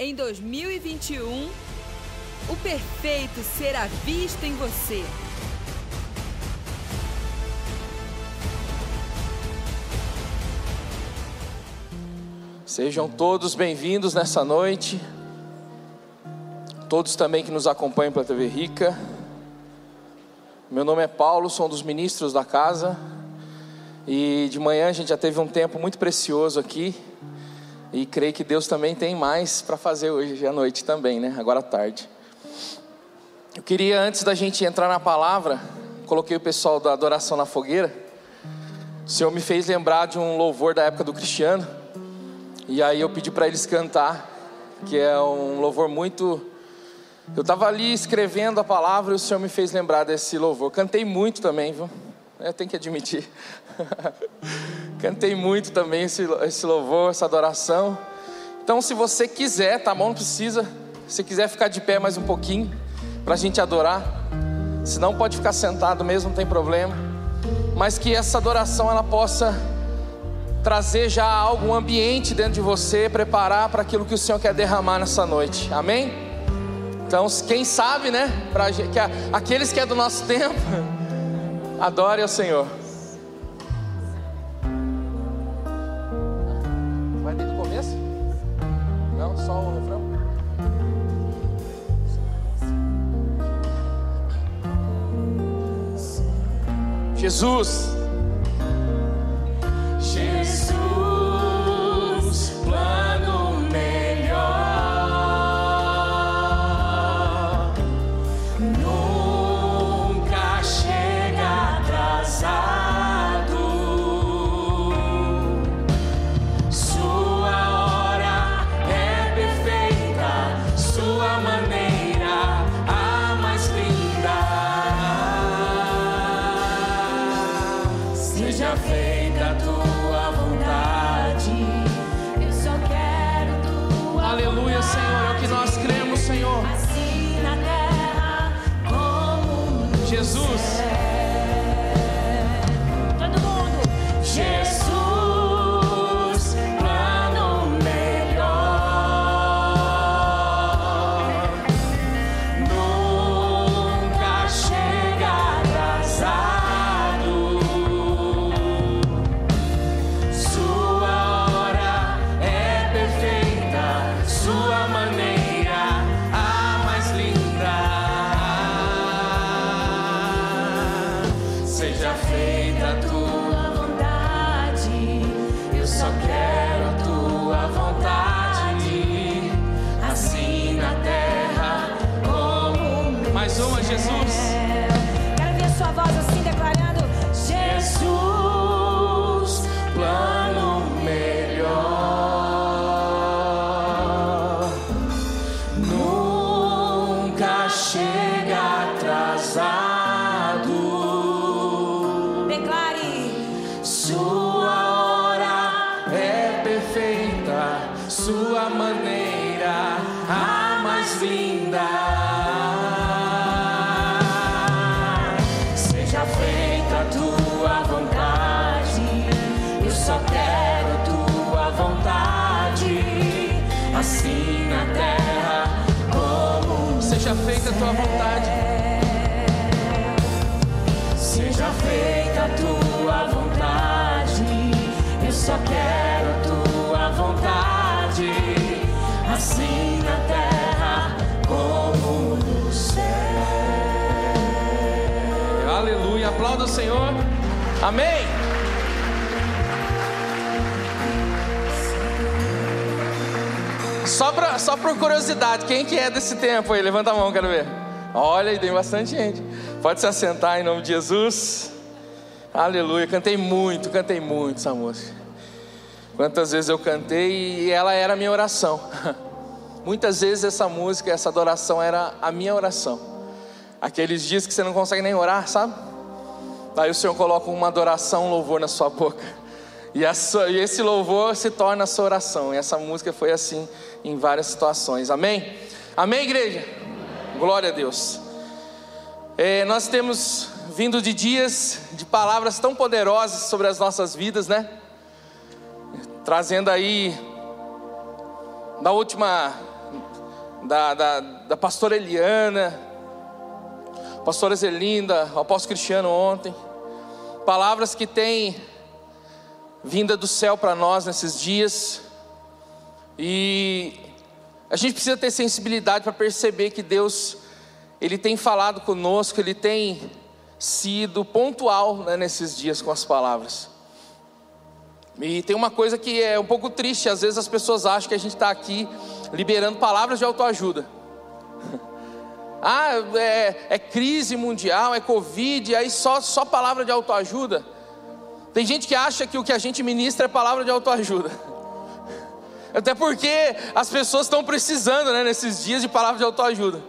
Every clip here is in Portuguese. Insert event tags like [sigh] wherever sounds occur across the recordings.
Em 2021, o perfeito será visto em você. Sejam todos bem-vindos nessa noite. Todos também que nos acompanham pela TV Rica. Meu nome é Paulo, sou um dos ministros da casa. E de manhã a gente já teve um tempo muito precioso aqui. E creio que Deus também tem mais para fazer hoje à noite também, né? Agora à tarde. Eu queria, antes da gente entrar na palavra, coloquei o pessoal da adoração na fogueira. O Senhor me fez lembrar de um louvor da época do Cristiano. E aí eu pedi para eles cantar, que é um louvor muito. Eu estava ali escrevendo a palavra e o Senhor me fez lembrar desse louvor. Cantei muito também, viu? Eu tenho que admitir. [laughs] Cantei muito também esse, esse louvor, essa adoração. Então, se você quiser, tá bom? Não precisa. Se quiser ficar de pé mais um pouquinho, para a gente adorar. Se não, pode ficar sentado mesmo, não tem problema. Mas que essa adoração ela possa trazer já algum ambiente dentro de você, preparar para aquilo que o Senhor quer derramar nessa noite. Amém? Então, quem sabe, né? Pra, que, aqueles que é do nosso [laughs] tempo, adore ao Senhor. Não, só o refrão? Jesus. Feita a tua vontade. Seja feita a tua vontade. Eu só quero a tua vontade. Assim na terra como no céu. Aleluia. Aplauda o Senhor. Amém. Só, pra, só por curiosidade, quem que é desse tempo aí? Levanta a mão, quero ver. Olha, aí tem bastante gente. Pode se assentar em nome de Jesus. Aleluia. Cantei muito, cantei muito essa música. Quantas vezes eu cantei e ela era a minha oração. [laughs] Muitas vezes essa música, essa adoração era a minha oração. Aqueles dias que você não consegue nem orar, sabe? Aí o Senhor coloca uma adoração, um louvor na sua boca. E, sua, e, esse louvor se torna a sua oração. E essa música foi assim em várias situações. Amém? Amém, igreja? Glória a Deus. É, nós temos vindo de dias de palavras tão poderosas sobre as nossas vidas, né? Trazendo aí, na última, da, da, da pastora Eliana, pastora Zelinda, o apóstolo Cristiano ontem. Palavras que têm vinda do céu para nós nesses dias. E a gente precisa ter sensibilidade para perceber que Deus, Ele tem falado conosco, Ele tem sido pontual né, nesses dias com as palavras. E tem uma coisa que é um pouco triste, às vezes as pessoas acham que a gente está aqui liberando palavras de autoajuda. [laughs] ah, é, é, crise mundial, é Covid, aí só, só palavra de autoajuda. Tem gente que acha que o que a gente ministra é palavra de autoajuda. [laughs] Até porque as pessoas estão precisando, né, nesses dias de palavra de autoajuda.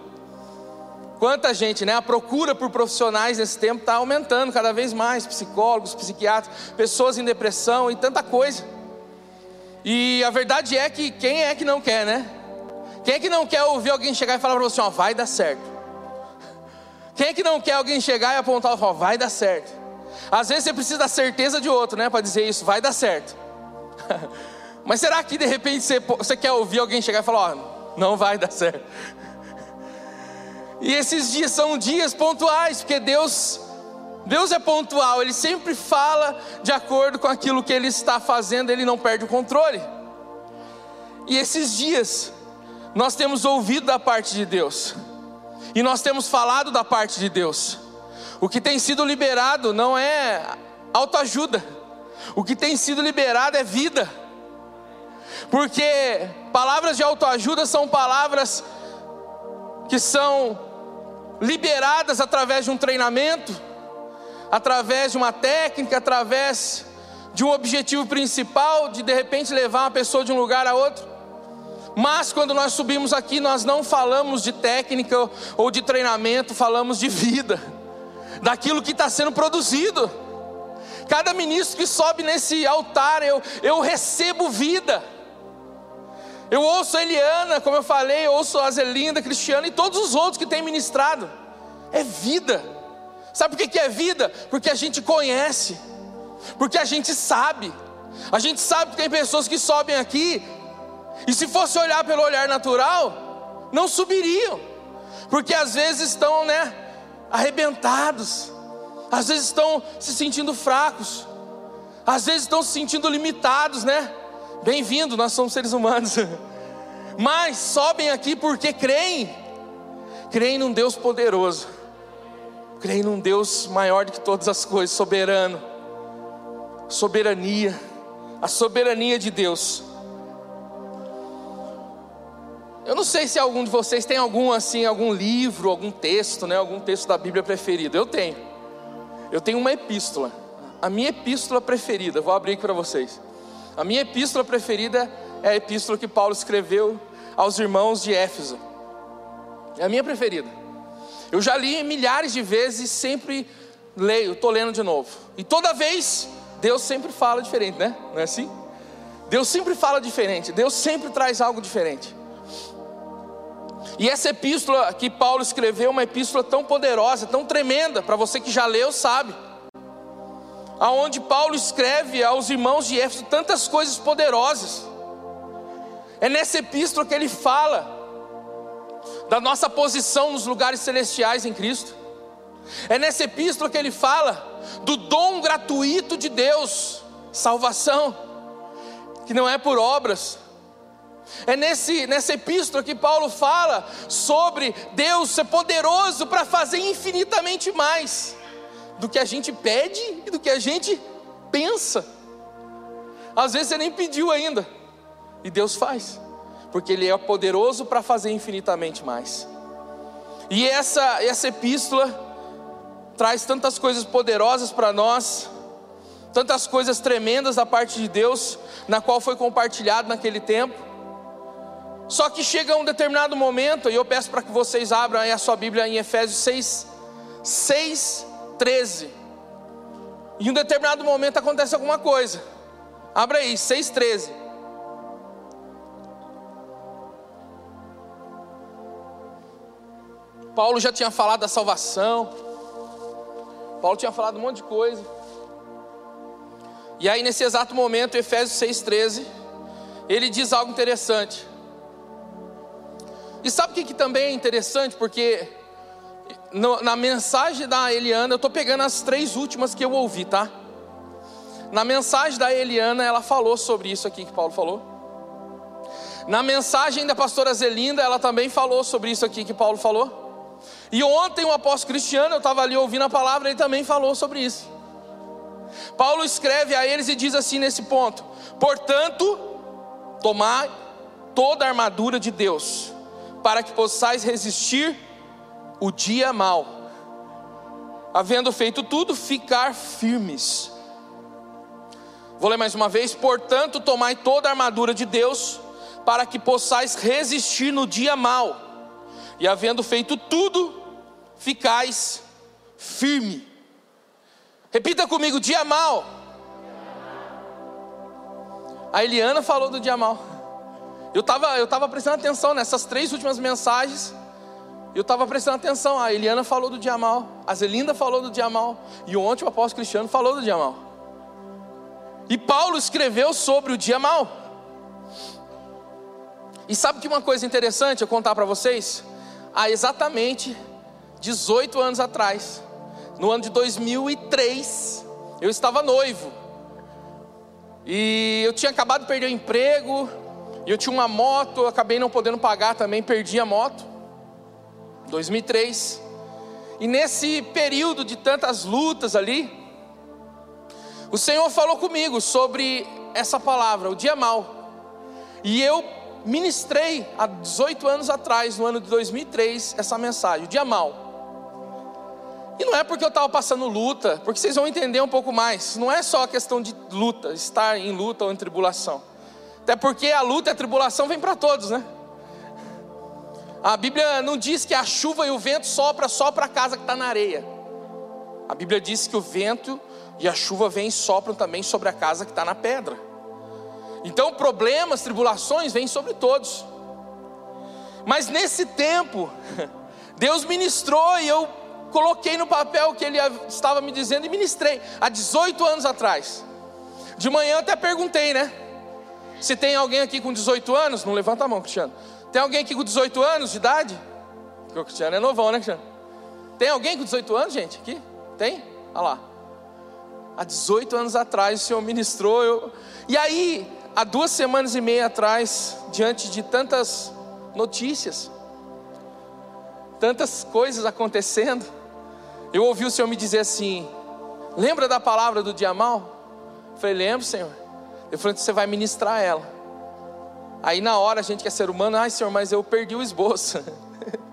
Quanta gente, né? A procura por profissionais nesse tempo está aumentando cada vez mais psicólogos, psiquiatras, pessoas em depressão e tanta coisa. E a verdade é que quem é que não quer, né? Quem é que não quer ouvir alguém chegar e falar para você, ó, vai dar certo? Quem é que não quer alguém chegar e apontar e falar, vai dar certo? Às vezes você precisa da certeza de outro, né? Para dizer isso, vai dar certo. [laughs] Mas será que de repente você, você quer ouvir alguém chegar e falar, ó, não vai dar certo? E esses dias são dias pontuais, porque Deus, Deus é pontual, Ele sempre fala de acordo com aquilo que Ele está fazendo, Ele não perde o controle. E esses dias, nós temos ouvido da parte de Deus, e nós temos falado da parte de Deus. O que tem sido liberado não é autoajuda, o que tem sido liberado é vida, porque palavras de autoajuda são palavras que são liberadas através de um treinamento, através de uma técnica, através de um objetivo principal, de de repente levar uma pessoa de um lugar a outro. Mas quando nós subimos aqui, nós não falamos de técnica ou de treinamento, falamos de vida, daquilo que está sendo produzido. Cada ministro que sobe nesse altar, eu, eu recebo vida. Eu ouço a Eliana, como eu falei, eu ouço a Zelinda, Cristiano e todos os outros que têm ministrado. É vida. Sabe por que é vida? Porque a gente conhece, porque a gente sabe. A gente sabe que tem pessoas que sobem aqui, e se fosse olhar pelo olhar natural, não subiriam, porque às vezes estão, né, arrebentados, às vezes estão se sentindo fracos, às vezes estão se sentindo limitados, né? Bem-vindo, nós somos seres humanos. [laughs] Mas sobem aqui porque creem. Creem num Deus poderoso. Creem num Deus maior do que todas as coisas, soberano. Soberania. A soberania de Deus. Eu não sei se algum de vocês tem algum assim, algum livro, algum texto, né, algum texto da Bíblia preferido. Eu tenho. Eu tenho uma epístola. A minha epístola preferida, vou abrir aqui para vocês. A minha epístola preferida é a epístola que Paulo escreveu aos irmãos de Éfeso. É a minha preferida. Eu já li milhares de vezes e sempre leio, estou lendo de novo. E toda vez, Deus sempre fala diferente, né? Não é assim? Deus sempre fala diferente, Deus sempre traz algo diferente. E essa epístola que Paulo escreveu é uma epístola tão poderosa, tão tremenda, para você que já leu, sabe aonde Paulo escreve aos irmãos de Éfeso tantas coisas poderosas. É nessa epístola que ele fala da nossa posição nos lugares celestiais em Cristo. É nessa epístola que ele fala do dom gratuito de Deus, salvação, que não é por obras. É nesse, nessa epístola que Paulo fala sobre Deus ser poderoso para fazer infinitamente mais do que a gente pede e do que a gente pensa. Às vezes você nem pediu ainda, e Deus faz, porque Ele é poderoso para fazer infinitamente mais. E essa, essa epístola traz tantas coisas poderosas para nós, tantas coisas tremendas da parte de Deus, na qual foi compartilhado naquele tempo. Só que chega um determinado momento, e eu peço para que vocês abram a sua Bíblia em Efésios 6, 6 13. Em um determinado momento acontece alguma coisa. Abra aí, 6,13. Paulo já tinha falado da salvação. Paulo tinha falado um monte de coisa. E aí, nesse exato momento, Efésios 6,13, ele diz algo interessante. E sabe o que, que também é interessante? Porque no, na mensagem da Eliana, eu estou pegando as três últimas que eu ouvi, tá? Na mensagem da Eliana, ela falou sobre isso aqui que Paulo falou. Na mensagem da pastora Zelinda, ela também falou sobre isso aqui que Paulo falou. E ontem o apóstolo Cristiano, eu estava ali ouvindo a palavra, ele também falou sobre isso. Paulo escreve a eles e diz assim nesse ponto: Portanto, tomai toda a armadura de Deus, para que possais resistir o dia mal. Havendo feito tudo, ficar firmes. Vou ler mais uma vez: Portanto, tomai toda a armadura de Deus, para que possais resistir no dia mal, e havendo feito tudo, ficais firme. Repita comigo: dia mal. A Eliana falou do dia mal. Eu estava eu tava prestando atenção nessas três últimas mensagens. Eu estava prestando atenção. A Eliana falou do dia mal. A Zelinda falou do dia mal. E ontem o apóstolo Cristiano falou do dia mal. E Paulo escreveu sobre o dia mal. E sabe que uma coisa interessante eu contar para vocês? Há exatamente 18 anos atrás, no ano de 2003, eu estava noivo. E eu tinha acabado de perder o emprego, eu tinha uma moto, acabei não podendo pagar também, perdi a moto. 2003. E nesse período de tantas lutas ali, o Senhor falou comigo sobre essa palavra, o dia mal. E eu ministrei há 18 anos atrás, no ano de 2003, essa mensagem, o dia mal. E não é porque eu estava passando luta, porque vocês vão entender um pouco mais. Não é só a questão de luta, estar em luta ou em tribulação. Até porque a luta e a tribulação vem para todos, né? A Bíblia não diz que a chuva e o vento sopra só para a casa que está na areia. A Bíblia diz que o vento e a chuva vêm e sopram também sobre a casa que está na pedra. Então problemas, tribulações vêm sobre todos. Mas nesse tempo, [laughs] Deus ministrou e eu coloquei no papel o que Ele estava me dizendo e ministrei há 18 anos atrás. De manhã até perguntei, né? Se tem alguém aqui com 18 anos, não levanta a mão, Cristiano. Tem alguém aqui com 18 anos de idade? Porque o Cristiano é novão, né, Cristiano? Tem alguém com 18 anos, gente, aqui? Tem? Olha lá. Há 18 anos atrás o Senhor ministrou. Eu... E aí, há duas semanas e meia atrás, diante de tantas notícias, tantas coisas acontecendo, eu ouvi o Senhor me dizer assim: Lembra da palavra do dia mal? Eu falei: Lembro, Senhor. Eu falei: Você vai ministrar ela. Aí na hora a gente que é ser humano, ai senhor, mas eu perdi o esboço.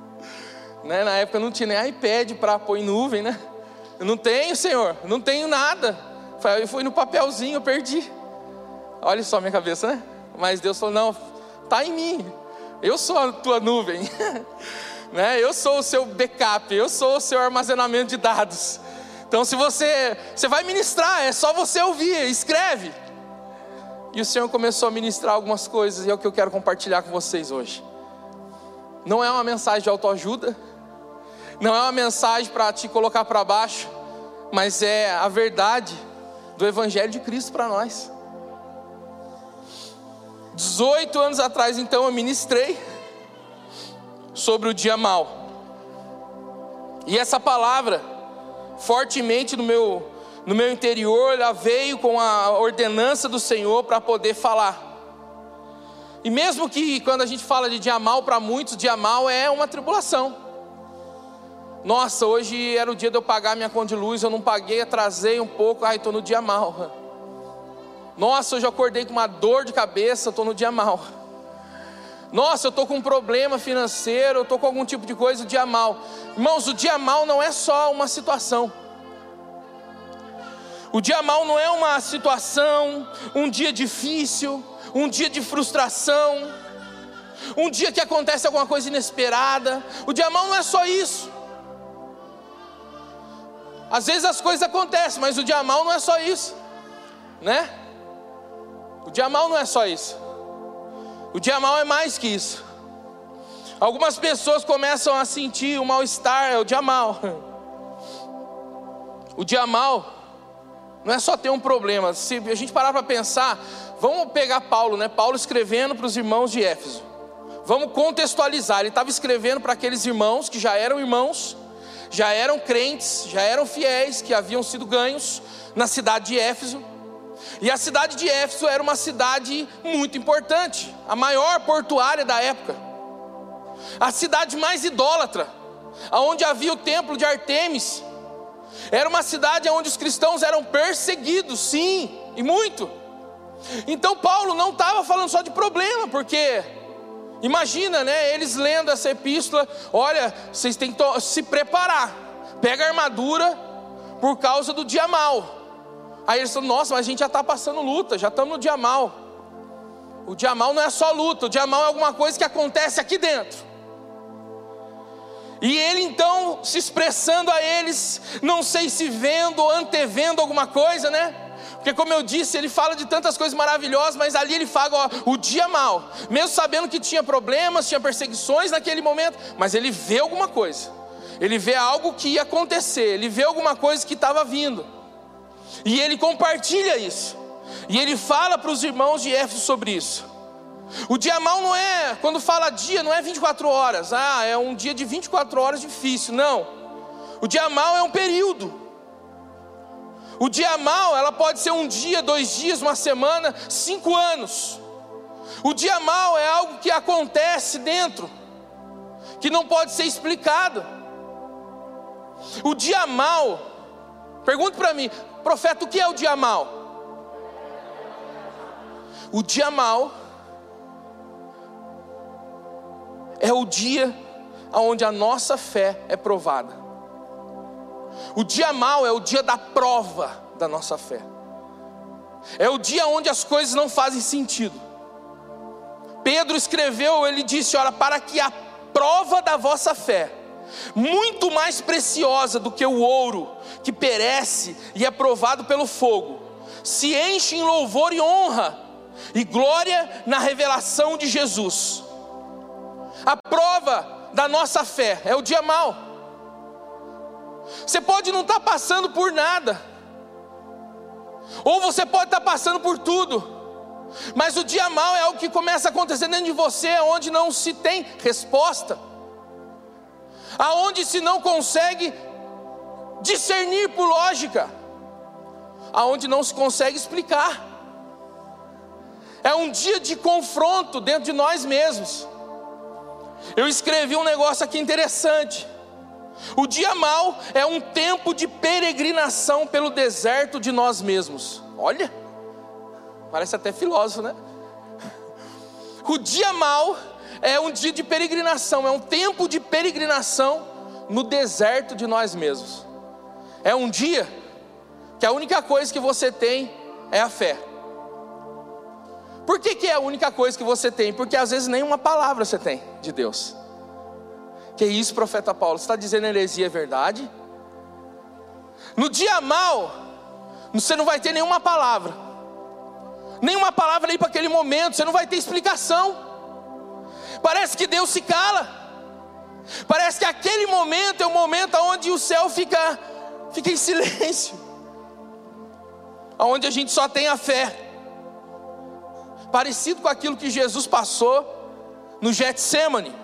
[laughs] né? Na época não tinha nem iPad para pôr em nuvem, né? Eu não tenho, senhor, não tenho nada. Eu fui no papelzinho, eu perdi. Olha só minha cabeça, né? Mas Deus falou: não, tá em mim. Eu sou a tua nuvem. [laughs] né? Eu sou o seu backup, eu sou o seu armazenamento de dados. Então, se você, você vai ministrar, é só você ouvir, escreve. E o Senhor começou a ministrar algumas coisas e é o que eu quero compartilhar com vocês hoje. Não é uma mensagem de autoajuda, não é uma mensagem para te colocar para baixo, mas é a verdade do Evangelho de Cristo para nós. 18 anos atrás, então, eu ministrei sobre o dia mal. E essa palavra, fortemente no meu no meu interior, ela veio com a ordenança do Senhor para poder falar. E mesmo que quando a gente fala de dia mal, para muitos, dia mal é uma tribulação. Nossa, hoje era o dia de eu pagar minha conta de luz, eu não paguei, atrasei um pouco, ai, estou no dia mal. Nossa, hoje eu acordei com uma dor de cabeça, estou no dia mal. Nossa, eu estou com um problema financeiro, eu estou com algum tipo de coisa, o dia mal. Irmãos, o dia mal não é só uma situação. O dia mal não é uma situação, um dia difícil, um dia de frustração, um dia que acontece alguma coisa inesperada. O dia mal não é só isso. Às vezes as coisas acontecem, mas o dia mal não é só isso, né? O dia mal não é só isso. O dia mal é mais que isso. Algumas pessoas começam a sentir o mal-estar, é o dia mal. [laughs] O dia mal não é só ter um problema. Se a gente parar para pensar, vamos pegar Paulo, né? Paulo escrevendo para os irmãos de Éfeso, Vamos contextualizar. Ele estava escrevendo para aqueles irmãos que já eram irmãos, já eram crentes, já eram fiéis, que haviam sido ganhos na cidade de Éfeso. E a cidade de Éfeso era uma cidade muito importante, a maior portuária da época, a cidade mais idólatra, aonde havia o templo de Artemis. Era uma cidade onde os cristãos eram perseguidos, sim, e muito. Então Paulo não estava falando só de problema, porque Imagina, né? Eles lendo essa epístola, olha, vocês têm que se preparar. Pega a armadura por causa do dia mal. Aí eles falam, nossa, mas a gente já está passando luta, já estamos no dia mal. O dia mal não é só luta, o dia mal é alguma coisa que acontece aqui dentro. E ele então se expressando a eles, não sei se vendo ou antevendo alguma coisa, né? Porque, como eu disse, ele fala de tantas coisas maravilhosas, mas ali ele fala ó, o dia mal, mesmo sabendo que tinha problemas, tinha perseguições naquele momento, mas ele vê alguma coisa, ele vê algo que ia acontecer, ele vê alguma coisa que estava vindo, e ele compartilha isso, e ele fala para os irmãos de Éfeso sobre isso. O dia mal não é, quando fala dia, não é 24 horas, ah, é um dia de 24 horas difícil, não. O dia mal é um período. O dia mal, ela pode ser um dia, dois dias, uma semana, cinco anos. O dia mal é algo que acontece dentro, que não pode ser explicado. O dia mal, pergunta para mim, profeta, o que é o dia mal? O dia mal é o dia onde a nossa fé é provada. O dia mal é o dia da prova da nossa fé. É o dia onde as coisas não fazem sentido. Pedro escreveu, ele disse: Olha, para que a prova da vossa fé, muito mais preciosa do que o ouro, que perece e é provado pelo fogo, se enche em louvor e honra e glória na revelação de Jesus. A prova da nossa fé é o dia mal. Você pode não estar tá passando por nada, ou você pode estar tá passando por tudo, mas o dia mal é algo que começa a acontecer dentro de você, onde não se tem resposta, aonde se não consegue discernir por lógica, aonde não se consegue explicar. É um dia de confronto dentro de nós mesmos. Eu escrevi um negócio aqui interessante. O dia mal é um tempo de peregrinação pelo deserto de nós mesmos. Olha, parece até filósofo, né? O dia mal é um dia de peregrinação, é um tempo de peregrinação no deserto de nós mesmos. É um dia que a única coisa que você tem é a fé. Por que, que é a única coisa que você tem? Porque às vezes nenhuma palavra você tem de Deus. Que isso, profeta Paulo? Você está dizendo heresia é verdade? No dia mal, você não vai ter nenhuma palavra, nenhuma palavra aí para aquele momento, você não vai ter explicação. Parece que Deus se cala, parece que aquele momento é o momento onde o céu fica, fica em silêncio, onde a gente só tem a fé, parecido com aquilo que Jesus passou no Getsemane.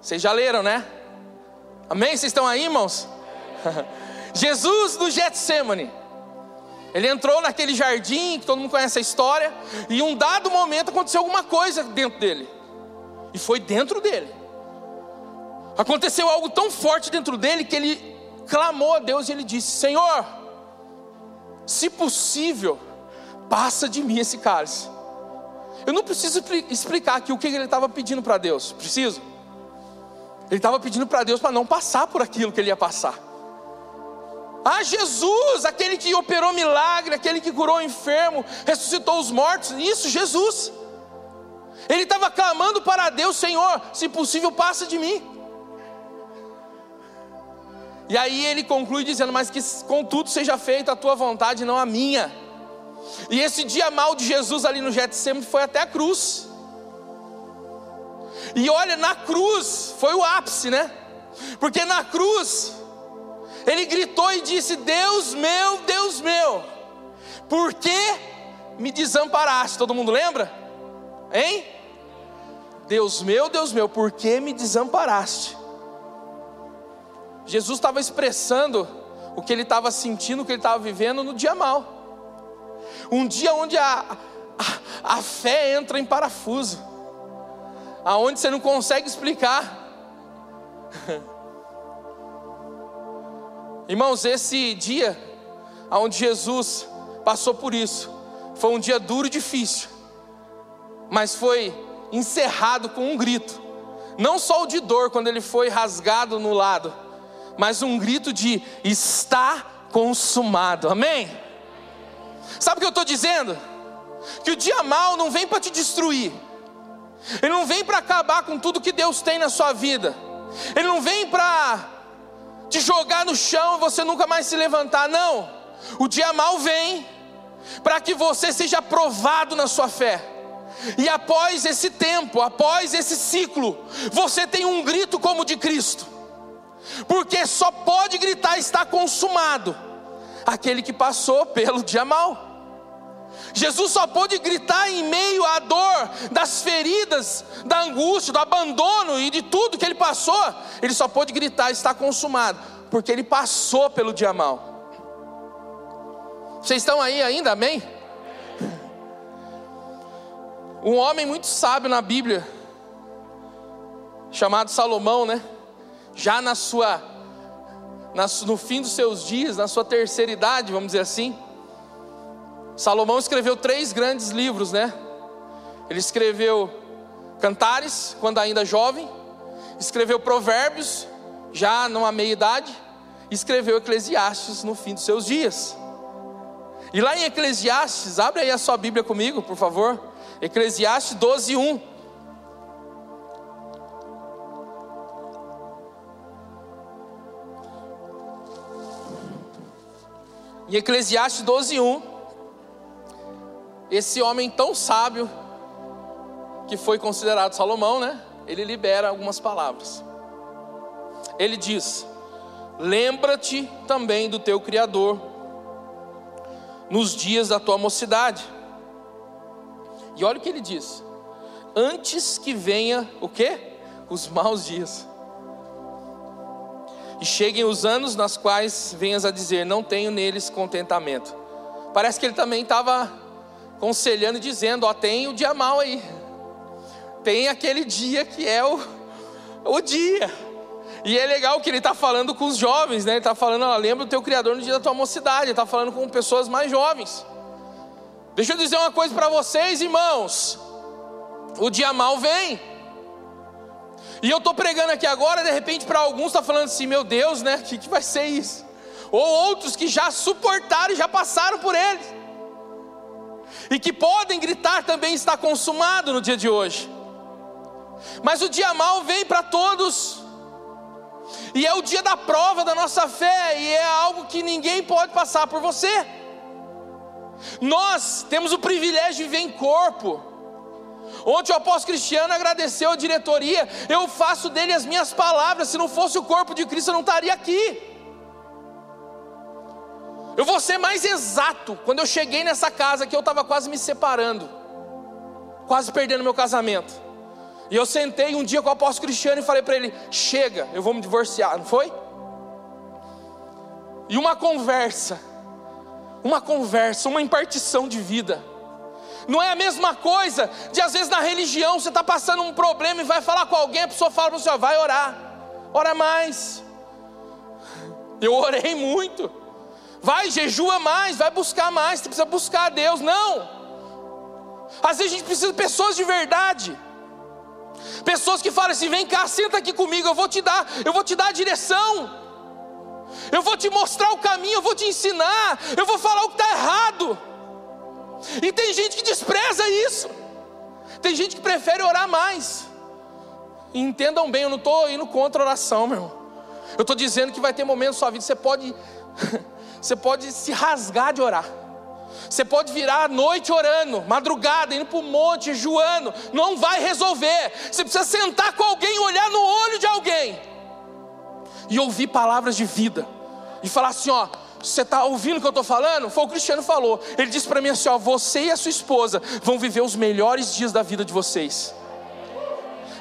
Vocês já leram, né? Amém? Vocês estão aí, irmãos? [laughs] Jesus no Getsemane. Ele entrou naquele jardim, que todo mundo conhece a história, e em um dado momento aconteceu alguma coisa dentro dele. E foi dentro dele. Aconteceu algo tão forte dentro dele que ele clamou a Deus e ele disse: Senhor, se possível, passa de mim esse cálice. Eu não preciso explicar aqui o que ele estava pedindo para Deus, preciso? Ele estava pedindo para Deus para não passar por aquilo que ele ia passar. Ah, Jesus, aquele que operou milagre, aquele que curou o enfermo, ressuscitou os mortos, isso, Jesus. Ele estava clamando para Deus, Senhor, se possível, passa de mim. E aí ele conclui dizendo: Mas que contudo seja feita a tua vontade, não a minha. E esse dia mal de Jesus ali no Getsemane foi até a cruz. E olha, na cruz foi o ápice, né? Porque na cruz ele gritou e disse: Deus meu, Deus meu, por que me desamparaste? Todo mundo lembra? Hein? Deus meu, Deus meu, por que me desamparaste? Jesus estava expressando o que ele estava sentindo, o que ele estava vivendo no dia mal. Um dia onde a, a, a fé entra em parafuso, aonde você não consegue explicar. [laughs] Irmãos, esse dia onde Jesus passou por isso, foi um dia duro e difícil, mas foi encerrado com um grito, não só o de dor quando ele foi rasgado no lado, mas um grito de está consumado, amém? Sabe o que eu estou dizendo? Que o dia mal não vem para te destruir, ele não vem para acabar com tudo que Deus tem na sua vida, ele não vem para te jogar no chão e você nunca mais se levantar, não. O dia mal vem para que você seja provado na sua fé. E após esse tempo, após esse ciclo, você tem um grito como de Cristo. Porque só pode gritar está consumado aquele que passou pelo dia mal. Jesus só pôde gritar em meio à dor, das feridas, da angústia, do abandono e de tudo que ele passou. Ele só pôde gritar: está consumado, porque ele passou pelo dia mal. Vocês estão aí ainda, amém? Um homem muito sábio na Bíblia, chamado Salomão, né? Já na sua, no fim dos seus dias, na sua terceira idade, vamos dizer assim, Salomão escreveu três grandes livros, né? Ele escreveu Cantares, quando ainda jovem, escreveu Provérbios, já numa meia idade, e escreveu Eclesiastes no fim dos seus dias. E lá em Eclesiastes, abre aí a sua Bíblia comigo, por favor. Eclesiastes 12, 1. Em Eclesiastes 12, 1. Esse homem tão sábio, que foi considerado Salomão, né? Ele libera algumas palavras. Ele diz: Lembra-te também do teu Criador nos dias da tua mocidade. E olha o que ele diz: antes que venha o que? Os maus dias. E cheguem os anos nas quais venhas a dizer: Não tenho neles contentamento. Parece que ele também estava aconselhando e dizendo: Ó, tem o dia mal aí. Tem aquele dia que é o, o dia. E é legal que ele está falando com os jovens, né? Ele está falando, ó, lembra do teu Criador no dia da tua mocidade. Ele está falando com pessoas mais jovens. Deixa eu dizer uma coisa para vocês, irmãos. O dia mal vem. E eu estou pregando aqui agora, de repente, para alguns está falando assim, meu Deus, né? O que, que vai ser isso? Ou outros que já suportaram e já passaram por ele. E que podem gritar também está consumado no dia de hoje. Mas o dia mal vem para todos. E é o dia da prova da nossa fé, e é algo que ninguém pode passar por você. Nós temos o privilégio de viver em corpo. Ontem o apóstolo Cristiano agradeceu a diretoria. Eu faço dele as minhas palavras. Se não fosse o corpo de Cristo, eu não estaria aqui. Eu vou ser mais exato. Quando eu cheguei nessa casa que eu estava quase me separando, quase perdendo meu casamento. E eu sentei um dia com o apóstolo Cristiano e falei para ele: chega, eu vou me divorciar, não foi? E uma conversa, uma conversa, uma impartição de vida. Não é a mesma coisa de às vezes na religião você está passando um problema e vai falar com alguém, a pessoa fala para você: vai orar, ora mais. Eu orei muito. Vai, jejua mais, vai buscar mais, você precisa buscar a Deus. Não. Às vezes a gente precisa de pessoas de verdade. Pessoas que falam assim: vem cá, senta aqui comigo, eu vou te dar, eu vou te dar a direção. Eu vou te mostrar o caminho, eu vou te ensinar, eu vou falar o que está errado. E tem gente que despreza isso. Tem gente que prefere orar mais. E entendam bem, eu não estou indo contra a oração, meu irmão. Eu estou dizendo que vai ter momentos na sua vida, você pode, [laughs] você pode se rasgar de orar. Você pode virar noite orando, madrugada, indo para o monte, jejuando, não vai resolver. Você precisa sentar com alguém, olhar no olho de alguém e ouvir palavras de vida e falar assim: ó, você está ouvindo o que eu estou falando? Foi o Cristiano falou. Ele disse para mim assim: ó, você e a sua esposa vão viver os melhores dias da vida de vocês.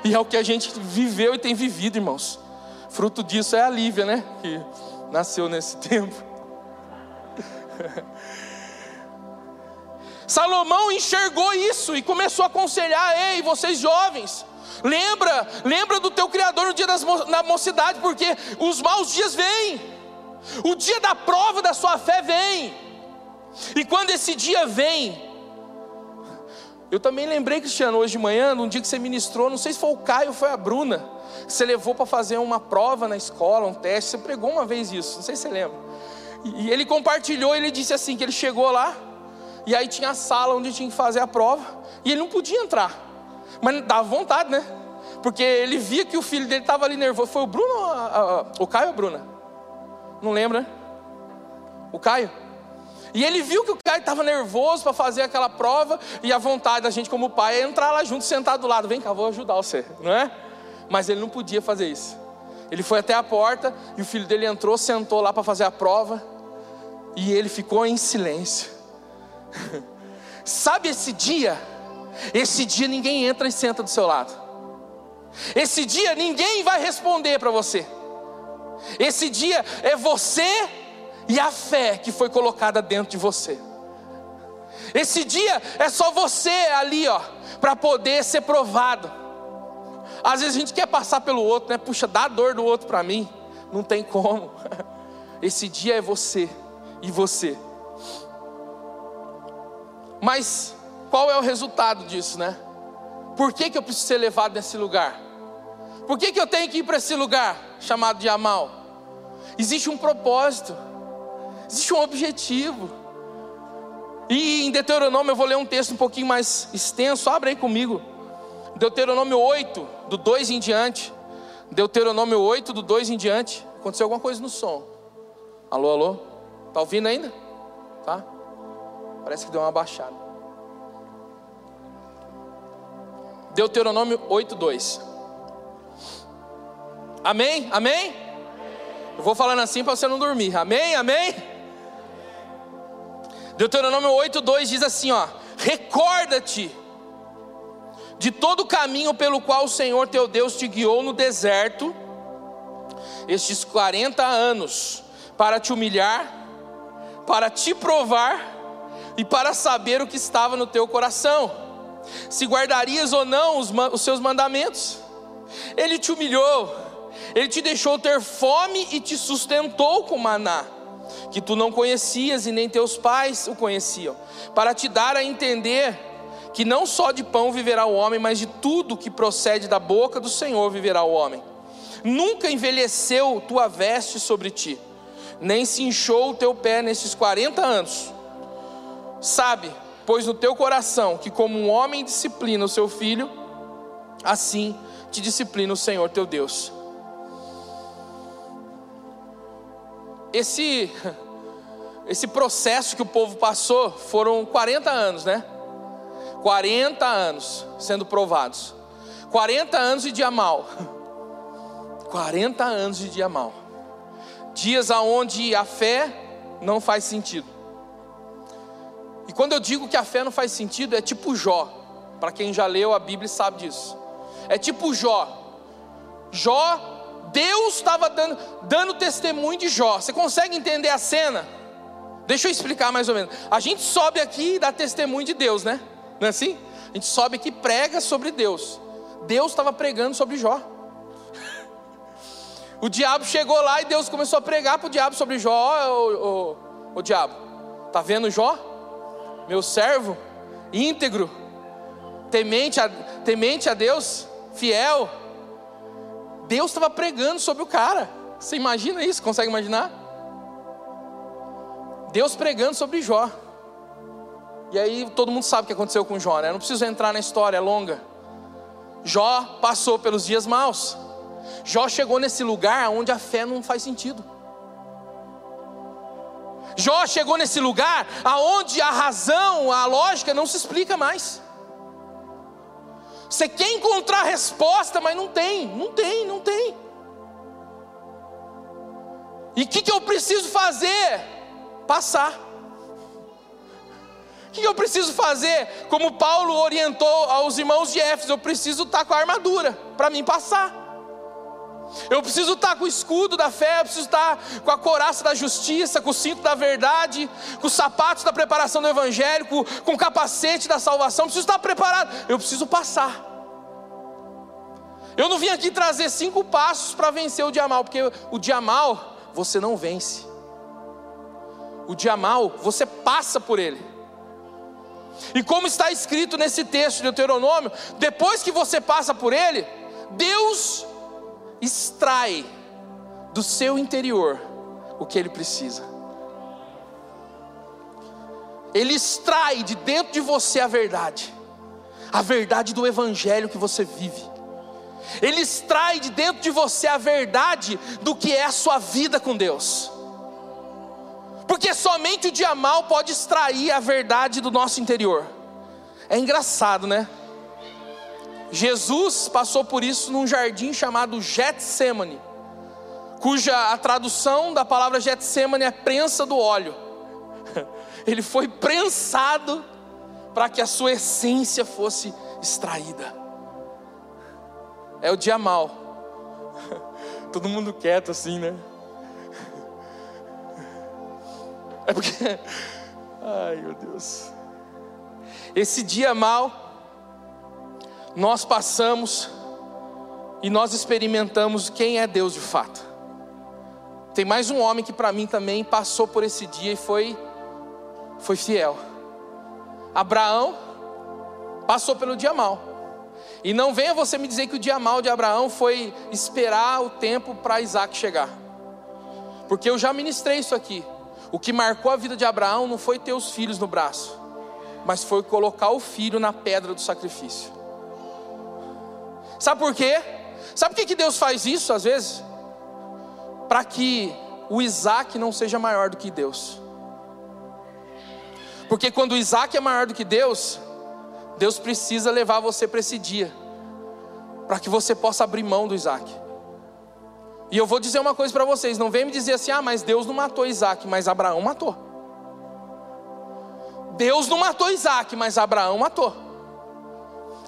E é o que a gente viveu e tem vivido, irmãos. Fruto disso é a Lívia, né? Que nasceu nesse [laughs] tempo. Salomão enxergou isso e começou a aconselhar: ei, vocês jovens, lembra, lembra do teu Criador no dia das, da mocidade, porque os maus dias vêm, o dia da prova da sua fé vem, e quando esse dia vem, eu também lembrei, Cristiano, hoje de manhã, num dia que você ministrou, não sei se foi o Caio ou foi a Bruna, que você levou para fazer uma prova na escola, um teste, você pregou uma vez isso, não sei se você lembra. E ele compartilhou, ele disse assim, que ele chegou lá, e aí tinha a sala onde tinha que fazer a prova, e ele não podia entrar, mas dava vontade, né? Porque ele via que o filho dele estava ali nervoso. Foi o Bruno, o Caio ou a Bruna? Não lembra? O Caio? E ele viu que o Caio estava nervoso para fazer aquela prova, e a vontade da gente, como pai, é entrar lá junto, sentar do lado. Vem cá, vou ajudar você, não é? Mas ele não podia fazer isso. Ele foi até a porta, e o filho dele entrou, sentou lá para fazer a prova, e ele ficou em silêncio. [laughs] Sabe esse dia? Esse dia ninguém entra e senta do seu lado. Esse dia ninguém vai responder para você. Esse dia é você e a fé que foi colocada dentro de você. Esse dia é só você ali, ó, para poder ser provado. Às vezes a gente quer passar pelo outro, né? Puxa, dá dor do outro para mim. Não tem como. [laughs] Esse dia é você e você. Mas qual é o resultado disso, né? Por que, que eu preciso ser levado nesse lugar? Por que, que eu tenho que ir para esse lugar chamado de Amal? Existe um propósito. Existe um objetivo. E em Deuteronômio eu vou ler um texto um pouquinho mais extenso, abre aí comigo. Deuteronômio 8, do 2 em diante. Deuteronômio 8, do 2 em diante. Aconteceu alguma coisa no som. Alô, alô? Tá ouvindo ainda? Tá? Parece que deu uma baixada. Deuteronômio 8, 2. Amém? Amém? Eu vou falando assim para você não dormir. Amém? Amém? Deuteronômio 8:2 diz assim, ó: Recorda-te de todo o caminho pelo qual o Senhor teu Deus te guiou no deserto estes 40 anos, para te humilhar, para te provar e para saber o que estava no teu coração, se guardarias ou não os, os seus mandamentos. Ele te humilhou, ele te deixou ter fome e te sustentou com maná que tu não conhecias e nem teus pais o conheciam, para te dar a entender que não só de pão viverá o homem, mas de tudo que procede da boca do Senhor viverá o homem. Nunca envelheceu tua veste sobre ti, nem se inchou o teu pé nestes 40 anos. Sabe, pois no teu coração que como um homem disciplina o seu filho, assim te disciplina o Senhor teu Deus. Esse, esse processo que o povo passou foram 40 anos, né? 40 anos sendo provados. 40 anos de dia mal. 40 anos de dia mal. Dias aonde a fé não faz sentido. E quando eu digo que a fé não faz sentido, é tipo Jó. Para quem já leu a Bíblia sabe disso. É tipo Jó. Jó Deus estava dando, dando testemunho de Jó. Você consegue entender a cena? Deixa eu explicar mais ou menos. A gente sobe aqui e dá testemunho de Deus, né? Não é assim? A gente sobe aqui e prega sobre Deus. Deus estava pregando sobre Jó. [laughs] O diabo chegou lá e Deus começou a pregar para o diabo sobre Jó. O, o, o diabo, tá vendo Jó? Meu servo, íntegro, temente a, temente a Deus, fiel Deus estava pregando sobre o cara. Você imagina isso? Consegue imaginar? Deus pregando sobre Jó. E aí todo mundo sabe o que aconteceu com Jó, né? Não preciso entrar na história, é longa. Jó passou pelos dias maus. Jó chegou nesse lugar onde a fé não faz sentido. Jó chegou nesse lugar aonde a razão, a lógica não se explica mais. Você quer encontrar resposta, mas não tem, não tem, não tem. E o que, que eu preciso fazer? Passar. O que eu preciso fazer? Como Paulo orientou aos irmãos de Éfeso, eu preciso estar com a armadura para mim passar. Eu preciso estar com o escudo da fé, eu preciso estar com a coraça da justiça, com o cinto da verdade, com os sapatos da preparação do evangelho, com, o capacete da salvação. Eu preciso estar preparado, eu preciso passar. Eu não vim aqui trazer cinco passos para vencer o dia mal, porque o dia mal você não vence. O dia mal você passa por ele. E como está escrito nesse texto de Deuteronômio, depois que você passa por ele, Deus extrai do seu interior o que ele precisa. Ele extrai de dentro de você a verdade, a verdade do evangelho que você vive. Ele extrai de dentro de você a verdade do que é a sua vida com Deus. Porque somente o dia mal pode extrair a verdade do nosso interior. É engraçado, né? Jesus passou por isso num jardim chamado Getsemane, cuja a tradução da palavra Getsemane é prensa do óleo. [laughs] Ele foi prensado para que a sua essência fosse extraída. É o dia mal. [laughs] Todo mundo quieto assim, né? [laughs] É porque. Ai, meu Deus. Esse dia mal nós passamos e nós experimentamos quem é Deus de fato. Tem mais um homem que para mim também passou por esse dia e foi foi fiel. Abraão passou pelo dia mal. E não venha você me dizer que o dia mal de Abraão foi esperar o tempo para Isaac chegar. Porque eu já ministrei isso aqui. O que marcou a vida de Abraão não foi ter os filhos no braço, mas foi colocar o filho na pedra do sacrifício. Sabe por quê? Sabe por que, Deus faz isso às vezes? Para que o Isaac não seja maior do que Deus. Porque quando o Isaac é maior do que Deus, Deus precisa levar você para esse dia, para que você possa abrir mão do Isaac. E eu vou dizer uma coisa para vocês: não vem me dizer assim, ah, mas Deus não matou Isaac, mas Abraão matou. Deus não matou Isaac, mas Abraão matou.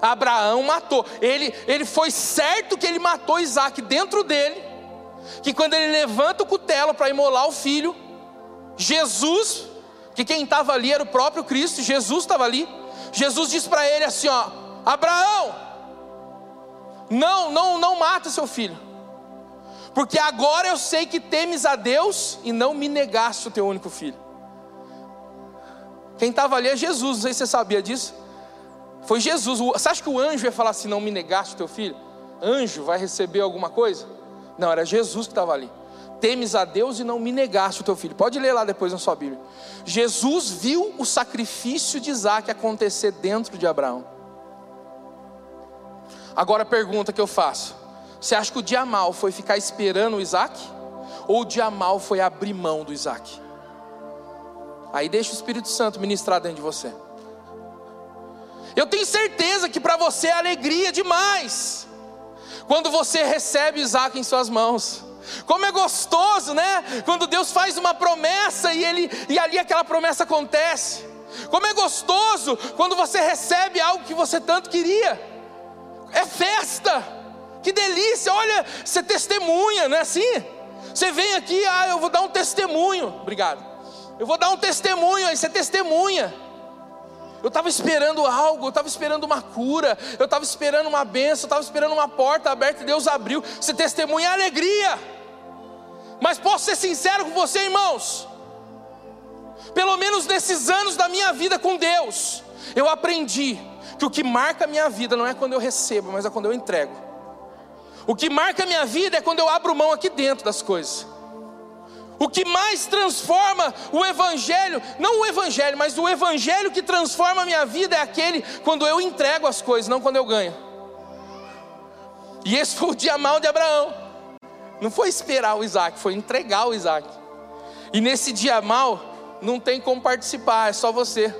Abraão matou. Ele, ele foi certo que ele matou Isaac dentro dele. Que quando ele levanta o cutelo para imolar o filho, Jesus, que quem estava ali era o próprio Cristo, Jesus estava ali. Jesus disse para ele assim: ó, Abraão, não, não, não mata seu filho, porque agora eu sei que temes a Deus e não me negaste o teu único filho. Quem estava ali é Jesus, não sei se você sabia disso. Foi Jesus. Você acha que o anjo ia falar assim: não me negaste teu filho? Anjo vai receber alguma coisa? Não, era Jesus que estava ali. Temes a Deus e não me negaste o teu filho. Pode ler lá depois na sua Bíblia. Jesus viu o sacrifício de Isaac acontecer dentro de Abraão. Agora a pergunta que eu faço: Você acha que o dia mal foi ficar esperando o Isaac? Ou o dia mal foi abrir mão do Isaac? Aí deixa o Espírito Santo ministrar dentro de você. Eu tenho certeza que para você é alegria demais quando você recebe Isaac em suas mãos. Como é gostoso, né? Quando Deus faz uma promessa e ele e ali aquela promessa acontece. Como é gostoso quando você recebe algo que você tanto queria. É festa. Que delícia. Olha, você testemunha, não é assim? Você vem aqui, ah, eu vou dar um testemunho. Obrigado. Eu vou dar um testemunho, aí você testemunha. Eu estava esperando algo, eu estava esperando uma cura, eu estava esperando uma benção, eu estava esperando uma porta aberta e Deus abriu. Você testemunha alegria. Mas posso ser sincero com você, irmãos? Pelo menos nesses anos da minha vida com Deus, eu aprendi que o que marca a minha vida não é quando eu recebo, mas é quando eu entrego. O que marca a minha vida é quando eu abro mão aqui dentro das coisas. O que mais transforma o Evangelho, não o Evangelho, mas o Evangelho que transforma a minha vida é aquele quando eu entrego as coisas, não quando eu ganho. E esse foi o dia mal de Abraão. Não foi esperar o Isaac, foi entregar o Isaac. E nesse dia mal, não tem como participar, é só você.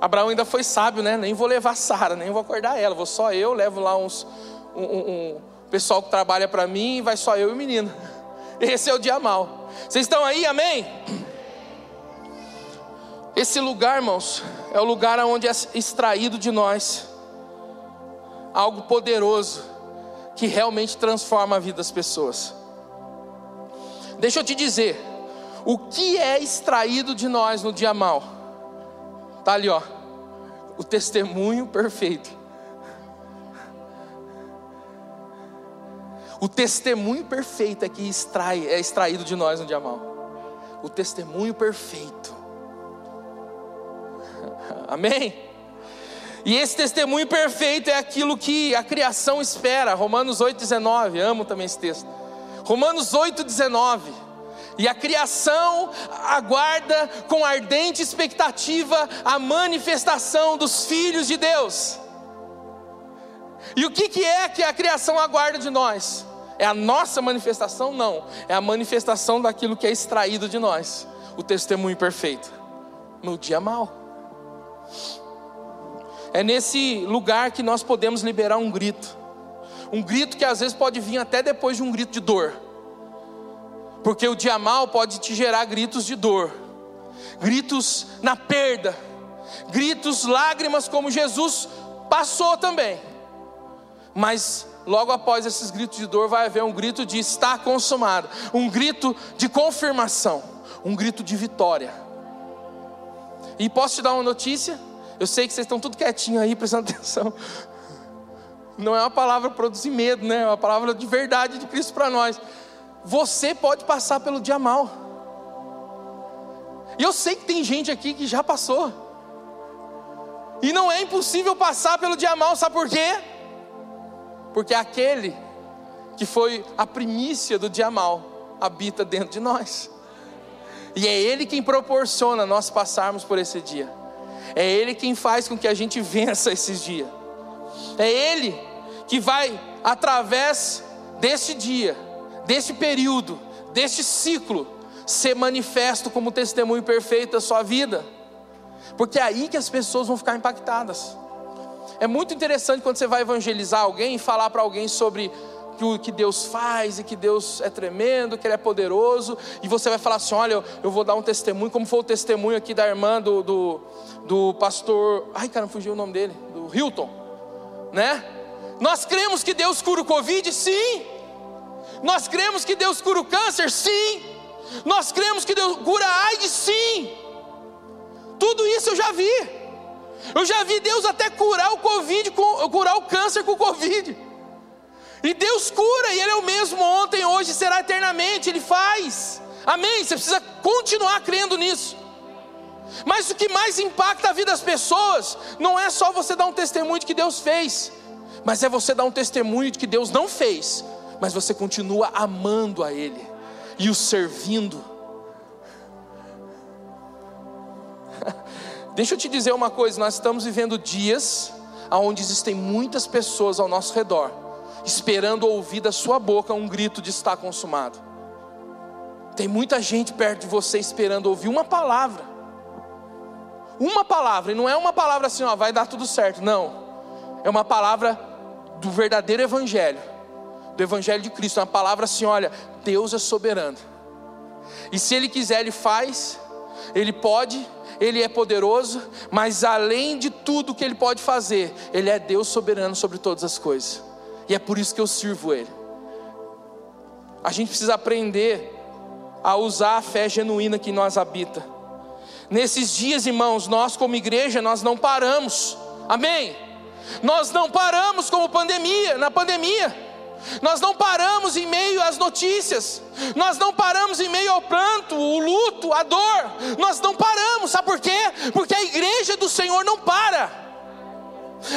Abraão ainda foi sábio, né? Nem vou levar Sara, nem vou acordar ela, vou só eu, levo lá uns um, um, um pessoal que trabalha para mim, vai só eu e o menino. [laughs] Esse é o dia mal. Vocês estão aí, amém? Esse lugar, irmãos, é o lugar onde é extraído de nós algo poderoso que realmente transforma a vida das pessoas. Deixa eu te dizer, o que é extraído de nós no dia mal? Tá ali, ó. O testemunho perfeito. O testemunho perfeito é que extrai, é extraído de nós no dia mal. O testemunho perfeito. [laughs] Amém? E esse testemunho perfeito é aquilo que a criação espera. Romanos 8,19. Amo também esse texto. Romanos 8,19. E a criação aguarda com ardente expectativa a manifestação dos filhos de Deus. E o que, que é que a criação aguarda de nós? É a nossa manifestação? Não. É a manifestação daquilo que é extraído de nós o testemunho perfeito no dia mal. É nesse lugar que nós podemos liberar um grito. Um grito que às vezes pode vir até depois de um grito de dor. Porque o dia mal pode te gerar gritos de dor, gritos na perda, gritos, lágrimas, como Jesus passou também. Mas logo após esses gritos de dor, vai haver um grito de está consumado, um grito de confirmação, um grito de vitória. E posso te dar uma notícia? Eu sei que vocês estão tudo quietinho aí, prestando [laughs] atenção. Não é uma palavra produzir medo, né? É uma palavra de verdade de Cristo para nós. Você pode passar pelo dia mal. E eu sei que tem gente aqui que já passou. E não é impossível passar pelo dia mal, sabe por quê? Porque aquele que foi a primícia do dia mal habita dentro de nós. E é Ele quem proporciona nós passarmos por esse dia. É Ele quem faz com que a gente vença esses dias. É Ele que vai, através desse dia, desse período, deste ciclo, ser manifesto como testemunho perfeito da sua vida. Porque é aí que as pessoas vão ficar impactadas. É muito interessante quando você vai evangelizar alguém e falar para alguém sobre o que Deus faz e que Deus é tremendo, que Ele é poderoso, e você vai falar assim: olha, eu vou dar um testemunho, como foi o testemunho aqui da irmã do, do, do pastor, ai cara, fugiu o nome dele, do Hilton, né? Nós cremos que Deus cura o Covid? Sim. Nós cremos que Deus cura o câncer? Sim. Nós cremos que Deus cura a AIDS? Sim. Tudo isso eu já vi. Eu já vi Deus até curar o Covid, curar o câncer com o Covid. E Deus cura, e Ele é o mesmo ontem, hoje, será eternamente, Ele faz. Amém? Você precisa continuar crendo nisso. Mas o que mais impacta a vida das pessoas não é só você dar um testemunho de que Deus fez, mas é você dar um testemunho de que Deus não fez, mas você continua amando a Ele e o servindo. Deixa eu te dizer uma coisa: nós estamos vivendo dias onde existem muitas pessoas ao nosso redor esperando ouvir da sua boca um grito de está consumado. Tem muita gente perto de você esperando ouvir uma palavra. Uma palavra, e não é uma palavra assim, ó, vai dar tudo certo. Não. É uma palavra do verdadeiro evangelho, do evangelho de Cristo, é uma palavra assim, olha, Deus é soberano. E se ele quiser, ele faz, ele pode, ele é poderoso, mas além de tudo que ele pode fazer, ele é Deus soberano sobre todas as coisas e é por isso que eu sirvo Ele. A gente precisa aprender a usar a fé genuína que nós habita. Nesses dias, irmãos, nós como igreja, nós não paramos. Amém? Nós não paramos como pandemia, na pandemia. Nós não paramos em meio às notícias. Nós não paramos em meio ao pranto, o luto, a dor. Nós não paramos. Sabe por quê? Porque a igreja do Senhor não para.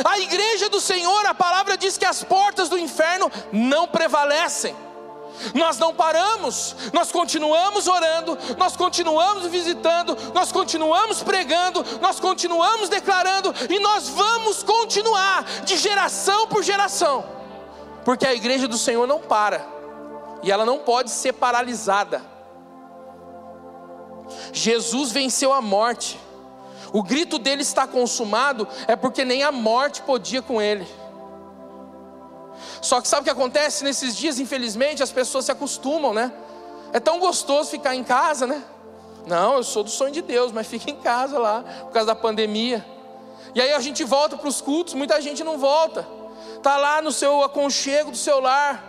A igreja do Senhor, a palavra diz que as portas do inferno não prevalecem. Nós não paramos, nós continuamos orando, nós continuamos visitando, nós continuamos pregando, nós continuamos declarando e nós vamos continuar de geração por geração, porque a igreja do Senhor não para e ela não pode ser paralisada. Jesus venceu a morte, o grito dele está consumado é porque nem a morte podia com ele. Só que sabe o que acontece nesses dias? Infelizmente, as pessoas se acostumam, né? É tão gostoso ficar em casa, né? Não, eu sou do sonho de Deus, mas fica em casa lá, por causa da pandemia. E aí a gente volta para os cultos, muita gente não volta. Está lá no seu aconchego do seu lar.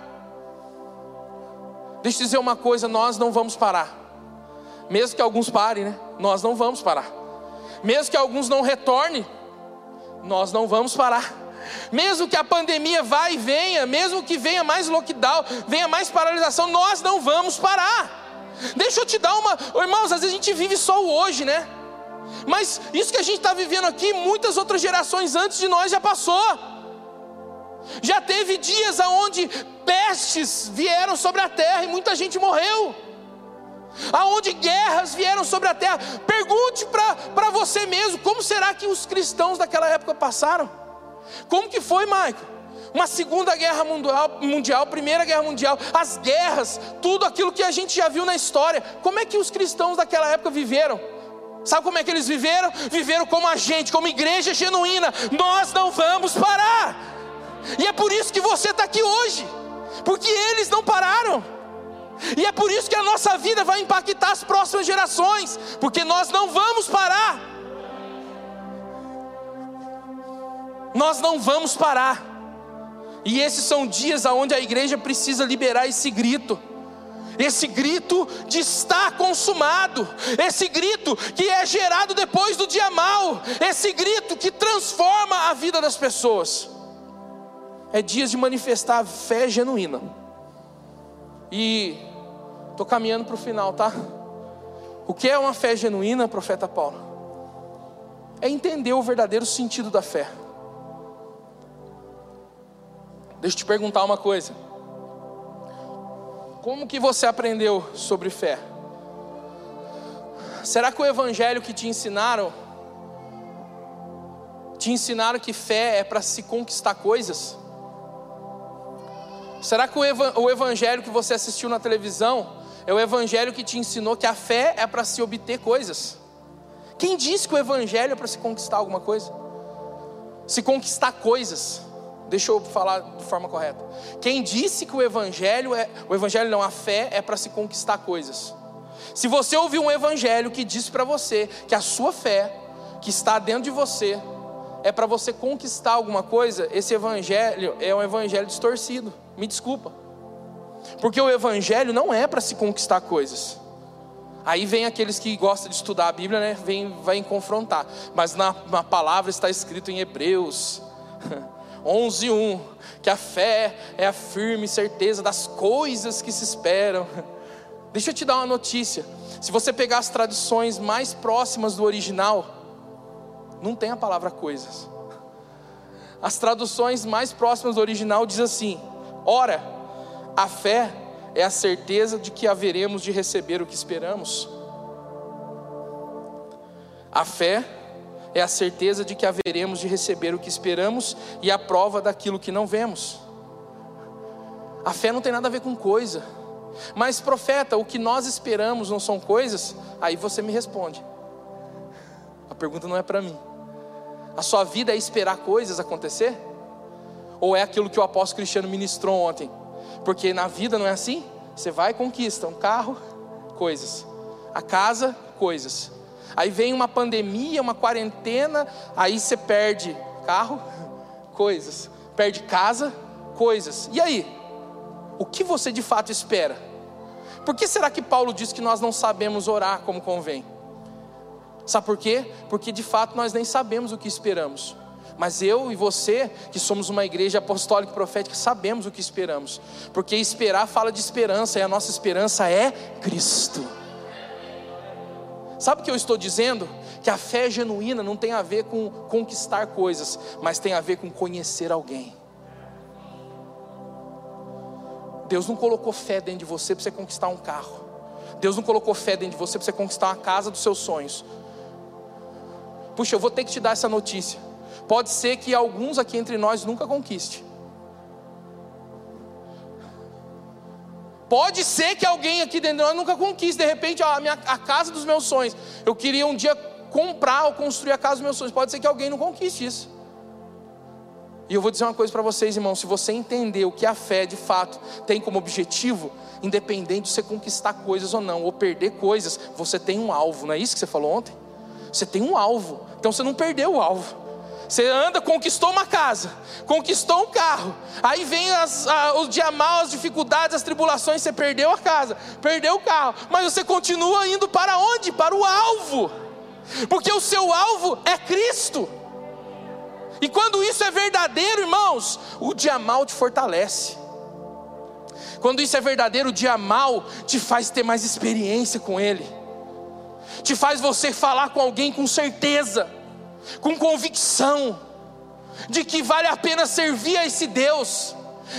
Deixa eu dizer uma coisa: nós não vamos parar. Mesmo que alguns parem, né? Nós não vamos parar. Mesmo que alguns não retornem, nós não vamos parar. Mesmo que a pandemia vá e venha, mesmo que venha mais lockdown, venha mais paralisação, nós não vamos parar. Deixa eu te dar uma. Irmãos, às vezes a gente vive só o hoje, né? Mas isso que a gente está vivendo aqui, muitas outras gerações antes de nós já passou. Já teve dias aonde pestes vieram sobre a terra e muita gente morreu. Aonde guerras vieram sobre a terra. Pergunte para você mesmo, como será que os cristãos daquela época passaram? Como que foi, Maico? Uma segunda guerra mundial, mundial, primeira guerra mundial, as guerras, tudo aquilo que a gente já viu na história. Como é que os cristãos daquela época viveram? Sabe como é que eles viveram? Viveram como a gente, como igreja genuína. Nós não vamos parar. E é por isso que você está aqui hoje, porque eles não pararam. E é por isso que a nossa vida vai impactar as próximas gerações, porque nós não vamos parar. Nós não vamos parar. E esses são dias onde a igreja precisa liberar esse grito. Esse grito de está consumado, esse grito que é gerado depois do dia mal, esse grito que transforma a vida das pessoas. É dias de manifestar fé genuína. E estou caminhando para o final, tá? O que é uma fé genuína, profeta Paulo? É entender o verdadeiro sentido da fé. Deixa eu te perguntar uma coisa. Como que você aprendeu sobre fé? Será que o evangelho que te ensinaram te ensinaram que fé é para se conquistar coisas? Será que o evangelho que você assistiu na televisão é o evangelho que te ensinou que a fé é para se obter coisas? Quem disse que o evangelho é para se conquistar alguma coisa? Se conquistar coisas. Deixa eu falar de forma correta. Quem disse que o evangelho é, o evangelho não a fé é para se conquistar coisas. Se você ouviu um evangelho que disse para você que a sua fé que está dentro de você é para você conquistar alguma coisa, esse evangelho é um evangelho distorcido. Me desculpa. Porque o evangelho não é para se conquistar coisas. Aí vem aqueles que gostam de estudar a Bíblia, né? Vem, vai confrontar. Mas na, na palavra está escrito em Hebreus [laughs] 11:1, que a fé é a firme certeza das coisas que se esperam. [laughs] Deixa eu te dar uma notícia. Se você pegar as traduções mais próximas do original, não tem a palavra coisas. As traduções mais próximas do original diz assim: Ora, a fé é a certeza de que haveremos de receber o que esperamos. A fé é a certeza de que haveremos de receber o que esperamos e a prova daquilo que não vemos. A fé não tem nada a ver com coisa. Mas, profeta, o que nós esperamos não são coisas? Aí você me responde. A pergunta não é para mim. A sua vida é esperar coisas acontecer? Ou é aquilo que o apóstolo Cristiano ministrou ontem? Porque na vida não é assim? Você vai e conquista um carro, coisas. A casa, coisas. Aí vem uma pandemia, uma quarentena, aí você perde carro, coisas, perde casa, coisas. E aí? O que você de fato espera? Por que será que Paulo diz que nós não sabemos orar como convém? Sabe por quê? Porque de fato nós nem sabemos o que esperamos. Mas eu e você, que somos uma igreja apostólica e profética, sabemos o que esperamos. Porque esperar fala de esperança, e a nossa esperança é Cristo. Sabe o que eu estou dizendo? Que a fé genuína não tem a ver com conquistar coisas, mas tem a ver com conhecer alguém. Deus não colocou fé dentro de você para você conquistar um carro. Deus não colocou fé dentro de você para você conquistar uma casa dos seus sonhos. Puxa, eu vou ter que te dar essa notícia. Pode ser que alguns aqui entre nós nunca conquiste. Pode ser que alguém aqui dentro de nós nunca conquiste, de repente, a, minha, a casa dos meus sonhos. Eu queria um dia comprar ou construir a casa dos meus sonhos. Pode ser que alguém não conquiste isso. E eu vou dizer uma coisa para vocês, irmãos: se você entender o que a fé de fato tem como objetivo, independente de você conquistar coisas ou não, ou perder coisas, você tem um alvo, não é isso que você falou ontem? Você tem um alvo, então você não perdeu o alvo. Você anda, conquistou uma casa, conquistou um carro, aí vem as, a, os dia mal, as dificuldades, as tribulações, você perdeu a casa, perdeu o carro, mas você continua indo para onde? Para o alvo, porque o seu alvo é Cristo. E quando isso é verdadeiro, irmãos, o dia mal te fortalece. Quando isso é verdadeiro, o dia mal te faz ter mais experiência com Ele, te faz você falar com alguém com certeza com convicção de que vale a pena servir a esse Deus,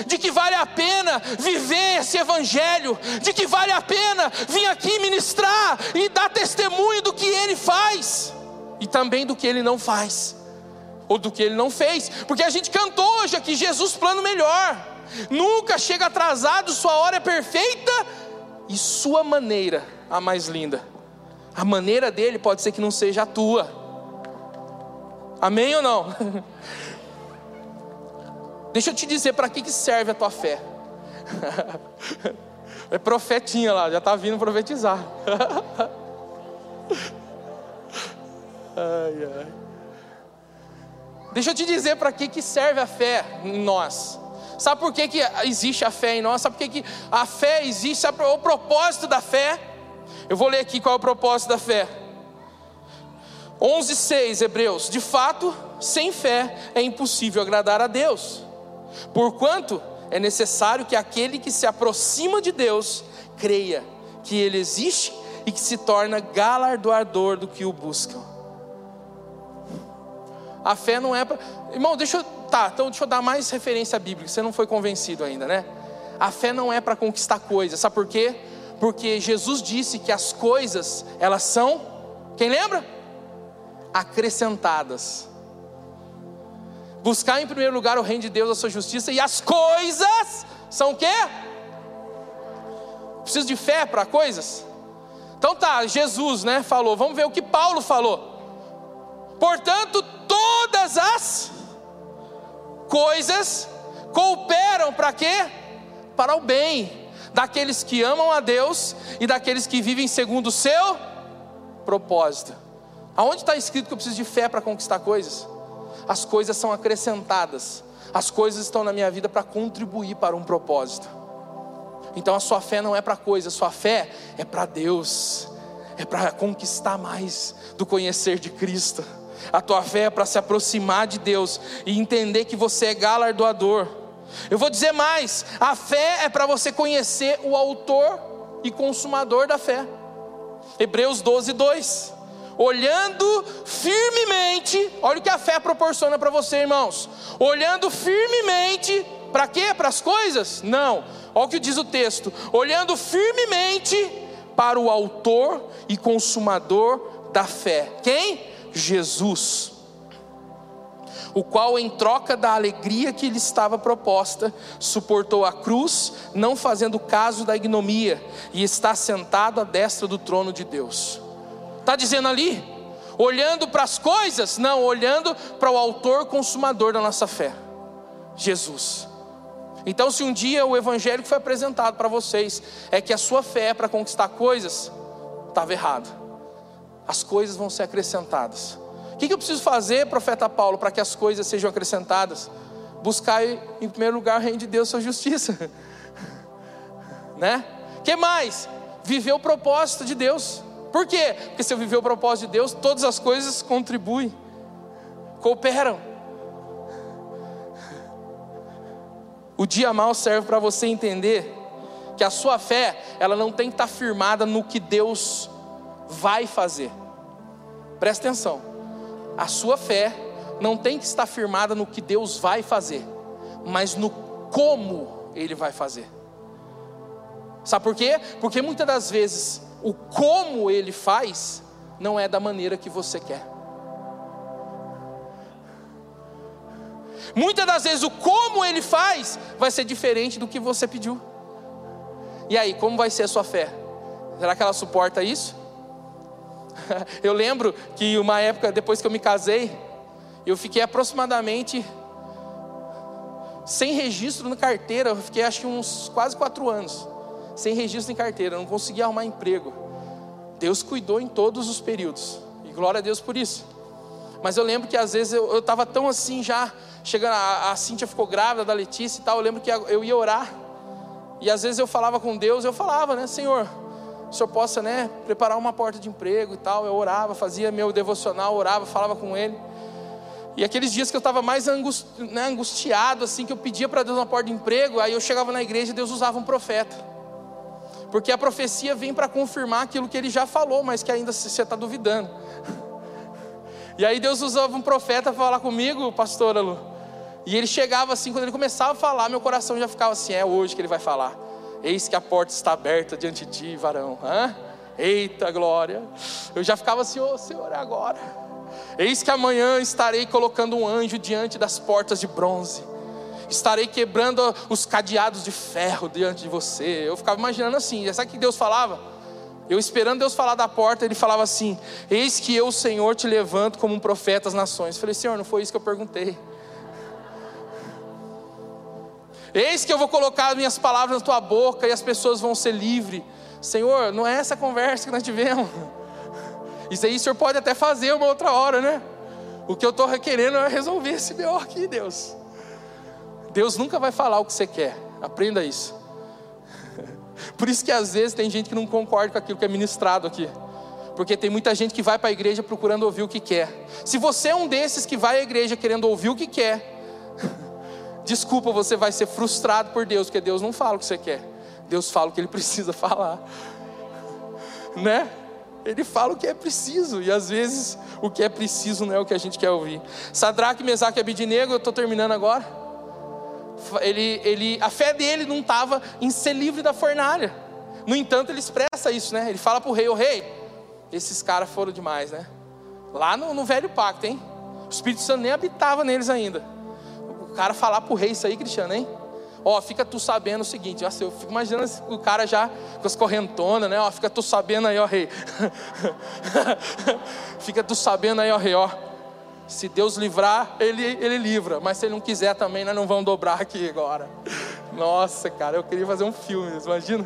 de que vale a pena viver esse Evangelho, de que vale a pena vir aqui ministrar e dar testemunho do que Ele faz e também do que Ele não faz, ou do que Ele não fez, porque a gente cantou hoje aqui: Jesus, plano melhor, nunca chega atrasado, Sua hora é perfeita e Sua maneira a mais linda. A maneira dele pode ser que não seja a tua Amém ou não? [laughs] Deixa eu te dizer para que, que serve a tua fé. [laughs] É profetinha lá, já está vindo profetizar. [laughs] ai, ai. Deixa eu te dizer para que, que serve a fé em nós. Sabe por que, que existe a fé em nós? Sabe por que, que a fé existe? Sabe o propósito da fé? Eu vou ler aqui qual é o propósito da fé. 11:6 Hebreus. De fato, sem fé é impossível agradar a Deus. Porquanto é necessário que aquele que se aproxima de Deus creia que ele existe e que se torna galardoador do que o buscam. A fé não é para. Irmão, deixa eu. Tá, então deixa eu dar mais referência bíblica. Você não foi convencido ainda, né? A fé não é para conquistar coisas. Sabe por quê? Porque Jesus disse que as coisas, elas são. Quem lembra? Acrescentadas. Buscar em primeiro lugar o reino de Deus, a sua justiça, e as coisas são o quê? Preciso de fé para coisas? Então tá, Jesus, né, falou. Vamos ver o que Paulo falou. Portanto, todas as coisas cooperam para quê? Para o bem daqueles que amam a Deus e daqueles que vivem segundo o seu propósito. Aonde está escrito que eu preciso de fé para conquistar coisas? As coisas são acrescentadas. As coisas estão na minha vida para contribuir para um propósito. Então a sua fé não é para coisas, a sua fé é para Deus. É para conquistar mais do conhecer de Cristo. A tua fé é para se aproximar de Deus e entender que você é galardoador. Eu vou dizer mais: a fé é para você conhecer o autor e consumador da fé. Hebreus 12, 2 olhando firmemente, olha o que a fé proporciona para você, irmãos. Olhando firmemente, para quê? Para as coisas? Não. Olha o que diz o texto: olhando firmemente para o Autor e Consumador da fé. Quem? Jesus. O qual, em troca da alegria que lhe estava proposta, suportou a cruz, não fazendo caso da ignomia, e está sentado à destra do trono de Deus. Está dizendo ali? Olhando para as coisas? Não, olhando para o autor consumador da nossa fé, Jesus. Então, se um dia o evangelho que foi apresentado para vocês é que a sua fé é para conquistar coisas, estava errado. As coisas vão ser acrescentadas. O que eu preciso fazer, profeta Paulo, para que as coisas sejam acrescentadas? Buscar em primeiro lugar o reino de Deus, sua justiça. [laughs] né? Que mais? Viver o propósito de Deus. Por quê? Porque se eu viver o propósito de Deus, todas as coisas contribuem, cooperam. O dia mal serve para você entender que a sua fé, ela não tem que estar firmada no que Deus vai fazer. Presta atenção. A sua fé não tem que estar firmada no que Deus vai fazer, mas no como ele vai fazer. Sabe por quê? Porque muitas das vezes o como ele faz não é da maneira que você quer. Muitas das vezes o como ele faz vai ser diferente do que você pediu. E aí, como vai ser a sua fé? Será que ela suporta isso? [laughs] Eu lembro que uma época depois que eu me casei, eu fiquei aproximadamente sem registro na carteira. Eu fiquei acho que uns quase quatro anos sem registro em carteira, não conseguia arrumar emprego. Deus cuidou em todos os períodos, e glória a Deus por isso. Mas eu lembro que às vezes eu estava tão assim já, chegando, a, a Cíntia ficou grávida da Letícia e tal, eu lembro que eu ia orar, e às vezes eu falava com Deus, eu falava, né, Senhor, o Senhor possa, né, preparar uma porta de emprego e tal, eu orava, fazia meu devocional, orava, falava com Ele, e aqueles dias que eu estava mais né, angustiado, assim, que eu pedia para Deus uma porta de emprego, aí eu chegava na igreja e Deus usava um profeta. Porque a profecia vem para confirmar aquilo que ele já falou, mas que ainda você está duvidando. E aí Deus usava um profeta para falar comigo, pastora Lu. E ele chegava assim, quando ele começava a falar, meu coração já ficava assim: é hoje que ele vai falar. Eis que a porta está aberta diante de ti, varão. Hã? Eita glória. Eu já ficava assim: ô oh, Senhor, é agora. Eis que amanhã estarei colocando um anjo diante das portas de bronze estarei quebrando os cadeados de ferro diante de você. Eu ficava imaginando assim, sabe o que Deus falava? Eu esperando Deus falar da porta, ele falava assim: Eis que eu, Senhor, te levanto como um profeta às nações. Eu falei, Senhor, não foi isso que eu perguntei. Eis que eu vou colocar as minhas palavras na tua boca e as pessoas vão ser livres. Senhor, não é essa conversa que nós tivemos. Isso aí o Senhor pode até fazer uma outra hora, né? O que eu estou requerendo é resolver esse B.O. aqui, Deus. Deus nunca vai falar o que você quer. Aprenda isso. [laughs] Por isso que às vezes tem gente que não concorda com aquilo que é ministrado aqui. Porque tem muita gente que vai para a igreja procurando ouvir o que quer. Se você é um desses que vai à igreja querendo ouvir o que quer, [laughs] desculpa, você vai ser frustrado por Deus, porque Deus não fala o que você quer. Deus fala o que ele [laughs] precisa falar. Né? Ele fala o que é preciso, e às vezes o que é preciso não é o que a gente quer ouvir. Sadraque, Mesaque e Abidinego, eu estou terminando agora ele, ele, a fé dele não estava em ser livre da fornalha. No entanto, ele expressa isso, né? Ele fala para o rei: Ô rei, esses caras foram demais, né? Lá no, no velho pacto, hein? O Espírito Santo nem habitava neles ainda. O cara falar para o rei isso aí, Cristiano, hein? Ó, fica tu sabendo o seguinte, ó, eu fico imaginando o cara já com as correntonas, né? Ó, fica tu sabendo aí, ó, rei. [laughs] fica tu sabendo aí, ó, rei, ó. Se Deus livrar, ele, ele livra. Mas se Ele não quiser também, nós não vamos dobrar aqui agora. Nossa, cara, eu queria fazer um filme, imagina.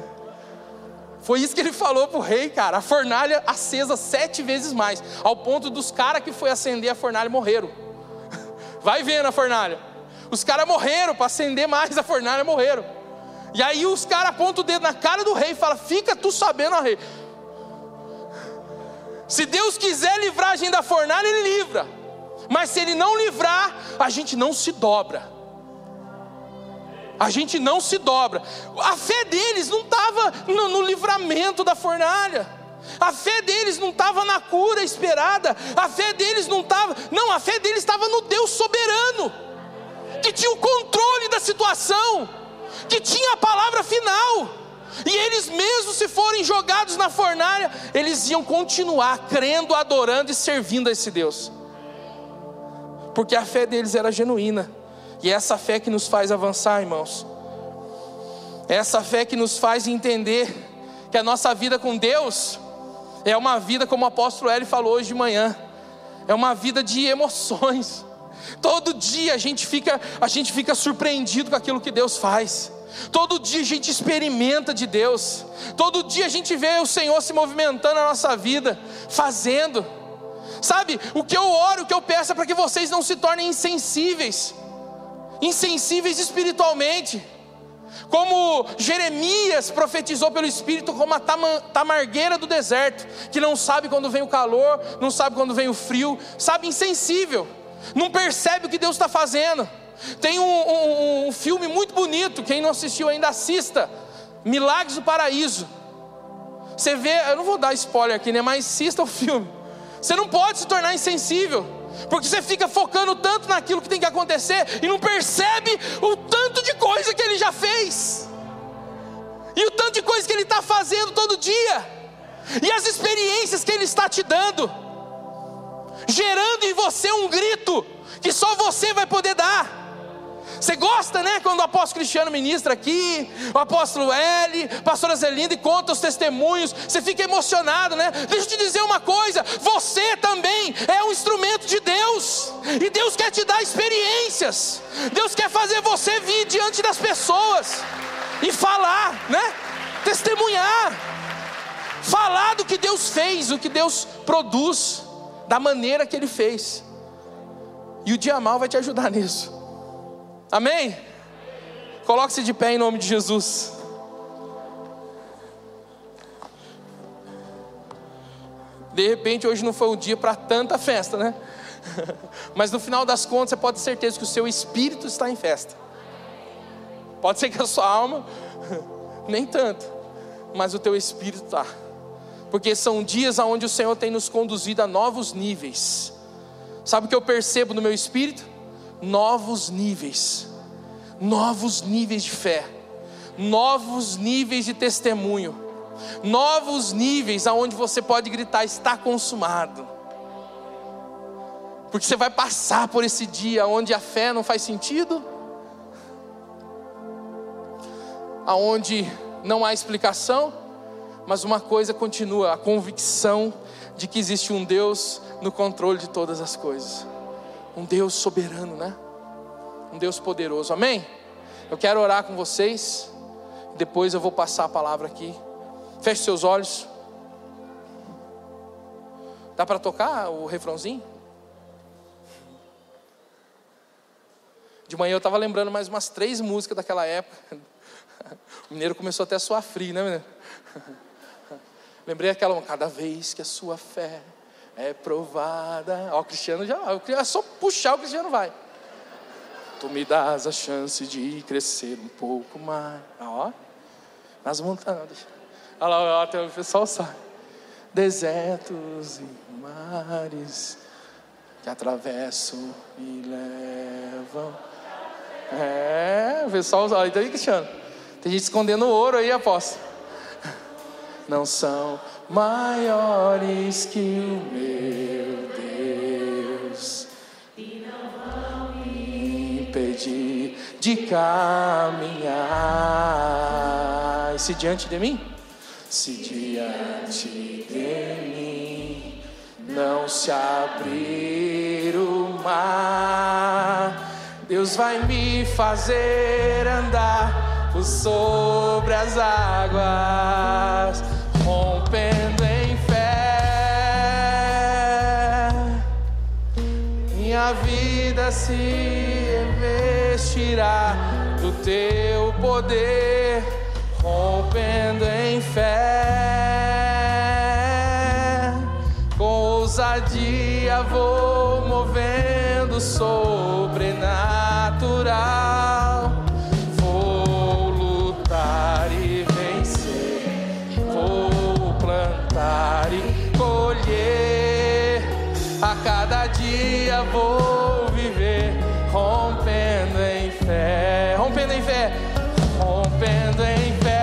Foi isso que ele falou pro rei, cara. A fornalha acesa sete vezes mais. Ao ponto dos caras que foi acender a fornalha morreram. [laughs] Vai vendo a fornalha. Os caras morreram para acender mais a fornalha, morreram. E aí os caras apontam o dedo na cara do rei e falam: Fica tu sabendo, rei. Se Deus quiser livrar a gente da fornalha, Ele livra. Mas se ele não livrar, a gente não se dobra. A gente não se dobra. A fé deles não estava no, no livramento da fornalha. A fé deles não estava na cura esperada. A fé deles não estava. Não, a fé deles estava no Deus soberano, que tinha o controle da situação, que tinha a palavra final. E eles, mesmo se forem jogados na fornalha, eles iam continuar crendo, adorando e servindo a esse Deus porque a fé deles era genuína. E é essa fé que nos faz avançar, irmãos. É essa fé que nos faz entender que a nossa vida com Deus é uma vida, como o apóstolo Eli falou hoje de manhã, é uma vida de emoções. Todo dia a gente fica, a gente fica surpreendido com aquilo que Deus faz. Todo dia a gente experimenta de Deus. Todo dia a gente vê o Senhor se movimentando na nossa vida, fazendo. Sabe, o que eu oro, o que eu peço é para que vocês não se tornem insensíveis, insensíveis espiritualmente. Como Jeremias profetizou pelo Espírito, como a tamargueira do deserto, que não sabe quando vem o calor, não sabe quando vem o frio, sabe, insensível, não percebe o que Deus está fazendo. Tem um, um, um filme muito bonito, quem não assistiu ainda assista, Milagres do Paraíso. Você vê, eu não vou dar spoiler aqui, né? Mas assista o filme. Você não pode se tornar insensível, porque você fica focando tanto naquilo que tem que acontecer e não percebe o tanto de coisa que ele já fez, e o tanto de coisa que ele está fazendo todo dia, e as experiências que ele está te dando, gerando em você um grito que só você vai poder dar. Você gosta, né? Quando o apóstolo Cristiano ministra aqui, o apóstolo L, pastora Zelinda e conta os testemunhos, você fica emocionado, né? Deixa eu te dizer uma coisa: você também é um instrumento de Deus, e Deus quer te dar experiências, Deus quer fazer você vir diante das pessoas e falar, né? Testemunhar, falar do que Deus fez, o que Deus produz, da maneira que Ele fez, e o dia mal vai te ajudar nisso. Amém? Coloque-se de pé em nome de Jesus. De repente, hoje não foi o dia para tanta festa, né? [laughs] Mas no final das contas, você pode ter certeza que o seu espírito está em festa. Pode ser que a sua alma, [laughs] nem tanto, mas o teu espírito está. Porque são dias onde o Senhor tem nos conduzido a novos níveis. Sabe o que eu percebo no meu espírito? Novos níveis, novos níveis de fé, novos níveis de testemunho, novos níveis aonde você pode gritar: está consumado. Porque você vai passar por esse dia onde a fé não faz sentido, aonde não há explicação, mas uma coisa continua: a convicção de que existe um Deus no controle de todas as coisas um Deus soberano, né? Um Deus poderoso, amém? Eu quero orar com vocês, depois eu vou passar a palavra aqui. Feche seus olhos. Dá para tocar o refrãozinho? De manhã eu estava lembrando mais umas três músicas daquela época. [laughs] O mineiro começou até a suar frio, né, menino? [laughs] Lembrei aquela, cada vez que a sua fé é provada. Ó, o Cristiano já, é só puxar o Cristiano vai. Tu me dás a chance de crescer um pouco mais. Ó, nas montanhas. Olha lá, até o pessoal sabe. Desertos e mares que atravessam e levam. É, o pessoal, olha aí, Cristiano. Tem gente escondendo ouro aí, aposto. Não são maiores que o meu Deus. E não vão me impedir de caminhar. E se diante de mim, se diante de mim não se abrir o mar, Deus vai me fazer andar por sobre as águas Vida se investirá do teu poder, rompendo em fé. Com ousadia vou movendo sobrenatural vou viver rompendo em fé, rompendo em fé, rompendo em fé.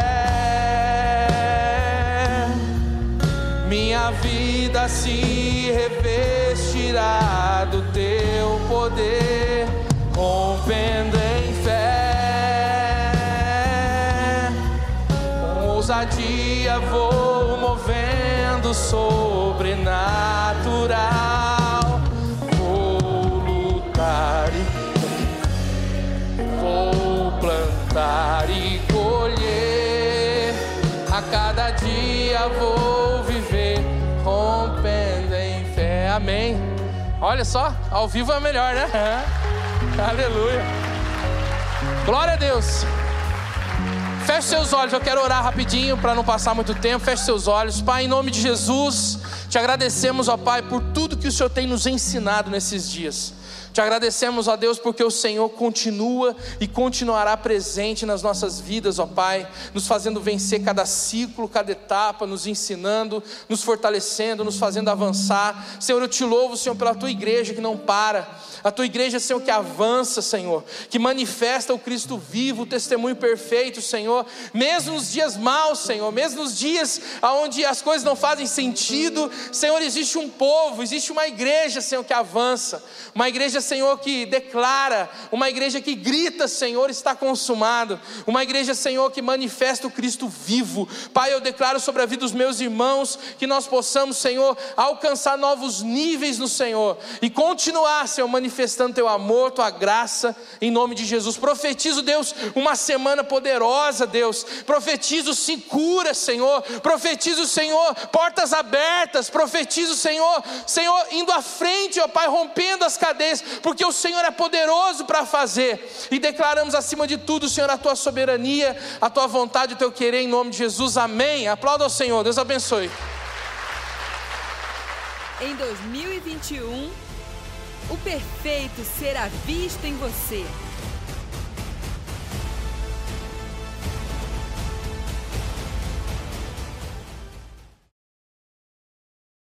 Minha vida se revestirá do teu poder, rompendo em fé. Com ousadia vou movendo sobrenatural. E colher. A cada dia vou viver rompendo em fé. Amém. Olha só, ao vivo é melhor, né? [laughs] Aleluia. Glória a Deus. Feche seus olhos, eu quero orar rapidinho para não passar muito tempo. Feche seus olhos. Pai, em nome de Jesus, te agradecemos, ó Pai, por tudo que o Senhor tem nos ensinado nesses dias. Te agradecemos, ó Deus, porque o Senhor continua e continuará presente nas nossas vidas, ó Pai, nos fazendo vencer cada ciclo, cada etapa, nos ensinando, nos fortalecendo, nos fazendo avançar. Senhor, eu te louvo, Senhor, pela tua igreja que não para, a tua igreja, Senhor, que avança, Senhor, que manifesta o Cristo vivo, o testemunho perfeito, Senhor, mesmo nos dias maus, Senhor, mesmo nos dias onde as coisas não fazem sentido, Senhor, existe um povo, existe uma igreja, Senhor, que avança, uma igreja Senhor, que declara, uma igreja que grita, Senhor, está consumado, uma igreja, Senhor, que manifesta o Cristo vivo. Pai, eu declaro sobre a vida dos meus irmãos que nós possamos, Senhor, alcançar novos níveis no Senhor e continuar, Senhor, manifestando teu amor, tua graça, em nome de Jesus. Profetizo, Deus, uma semana poderosa, Deus. Profetizo sim cura, Senhor. Profetizo, Senhor, portas abertas. Profetizo, Senhor, Senhor, indo à frente, ó Pai, rompendo as cadeias, porque o Senhor é poderoso para fazer. E declaramos acima de tudo, Senhor, a tua soberania, a tua vontade, o teu querer, em nome de Jesus. Amém. Aplauda ao Senhor. Deus abençoe. Em 2021, o perfeito será visto em você.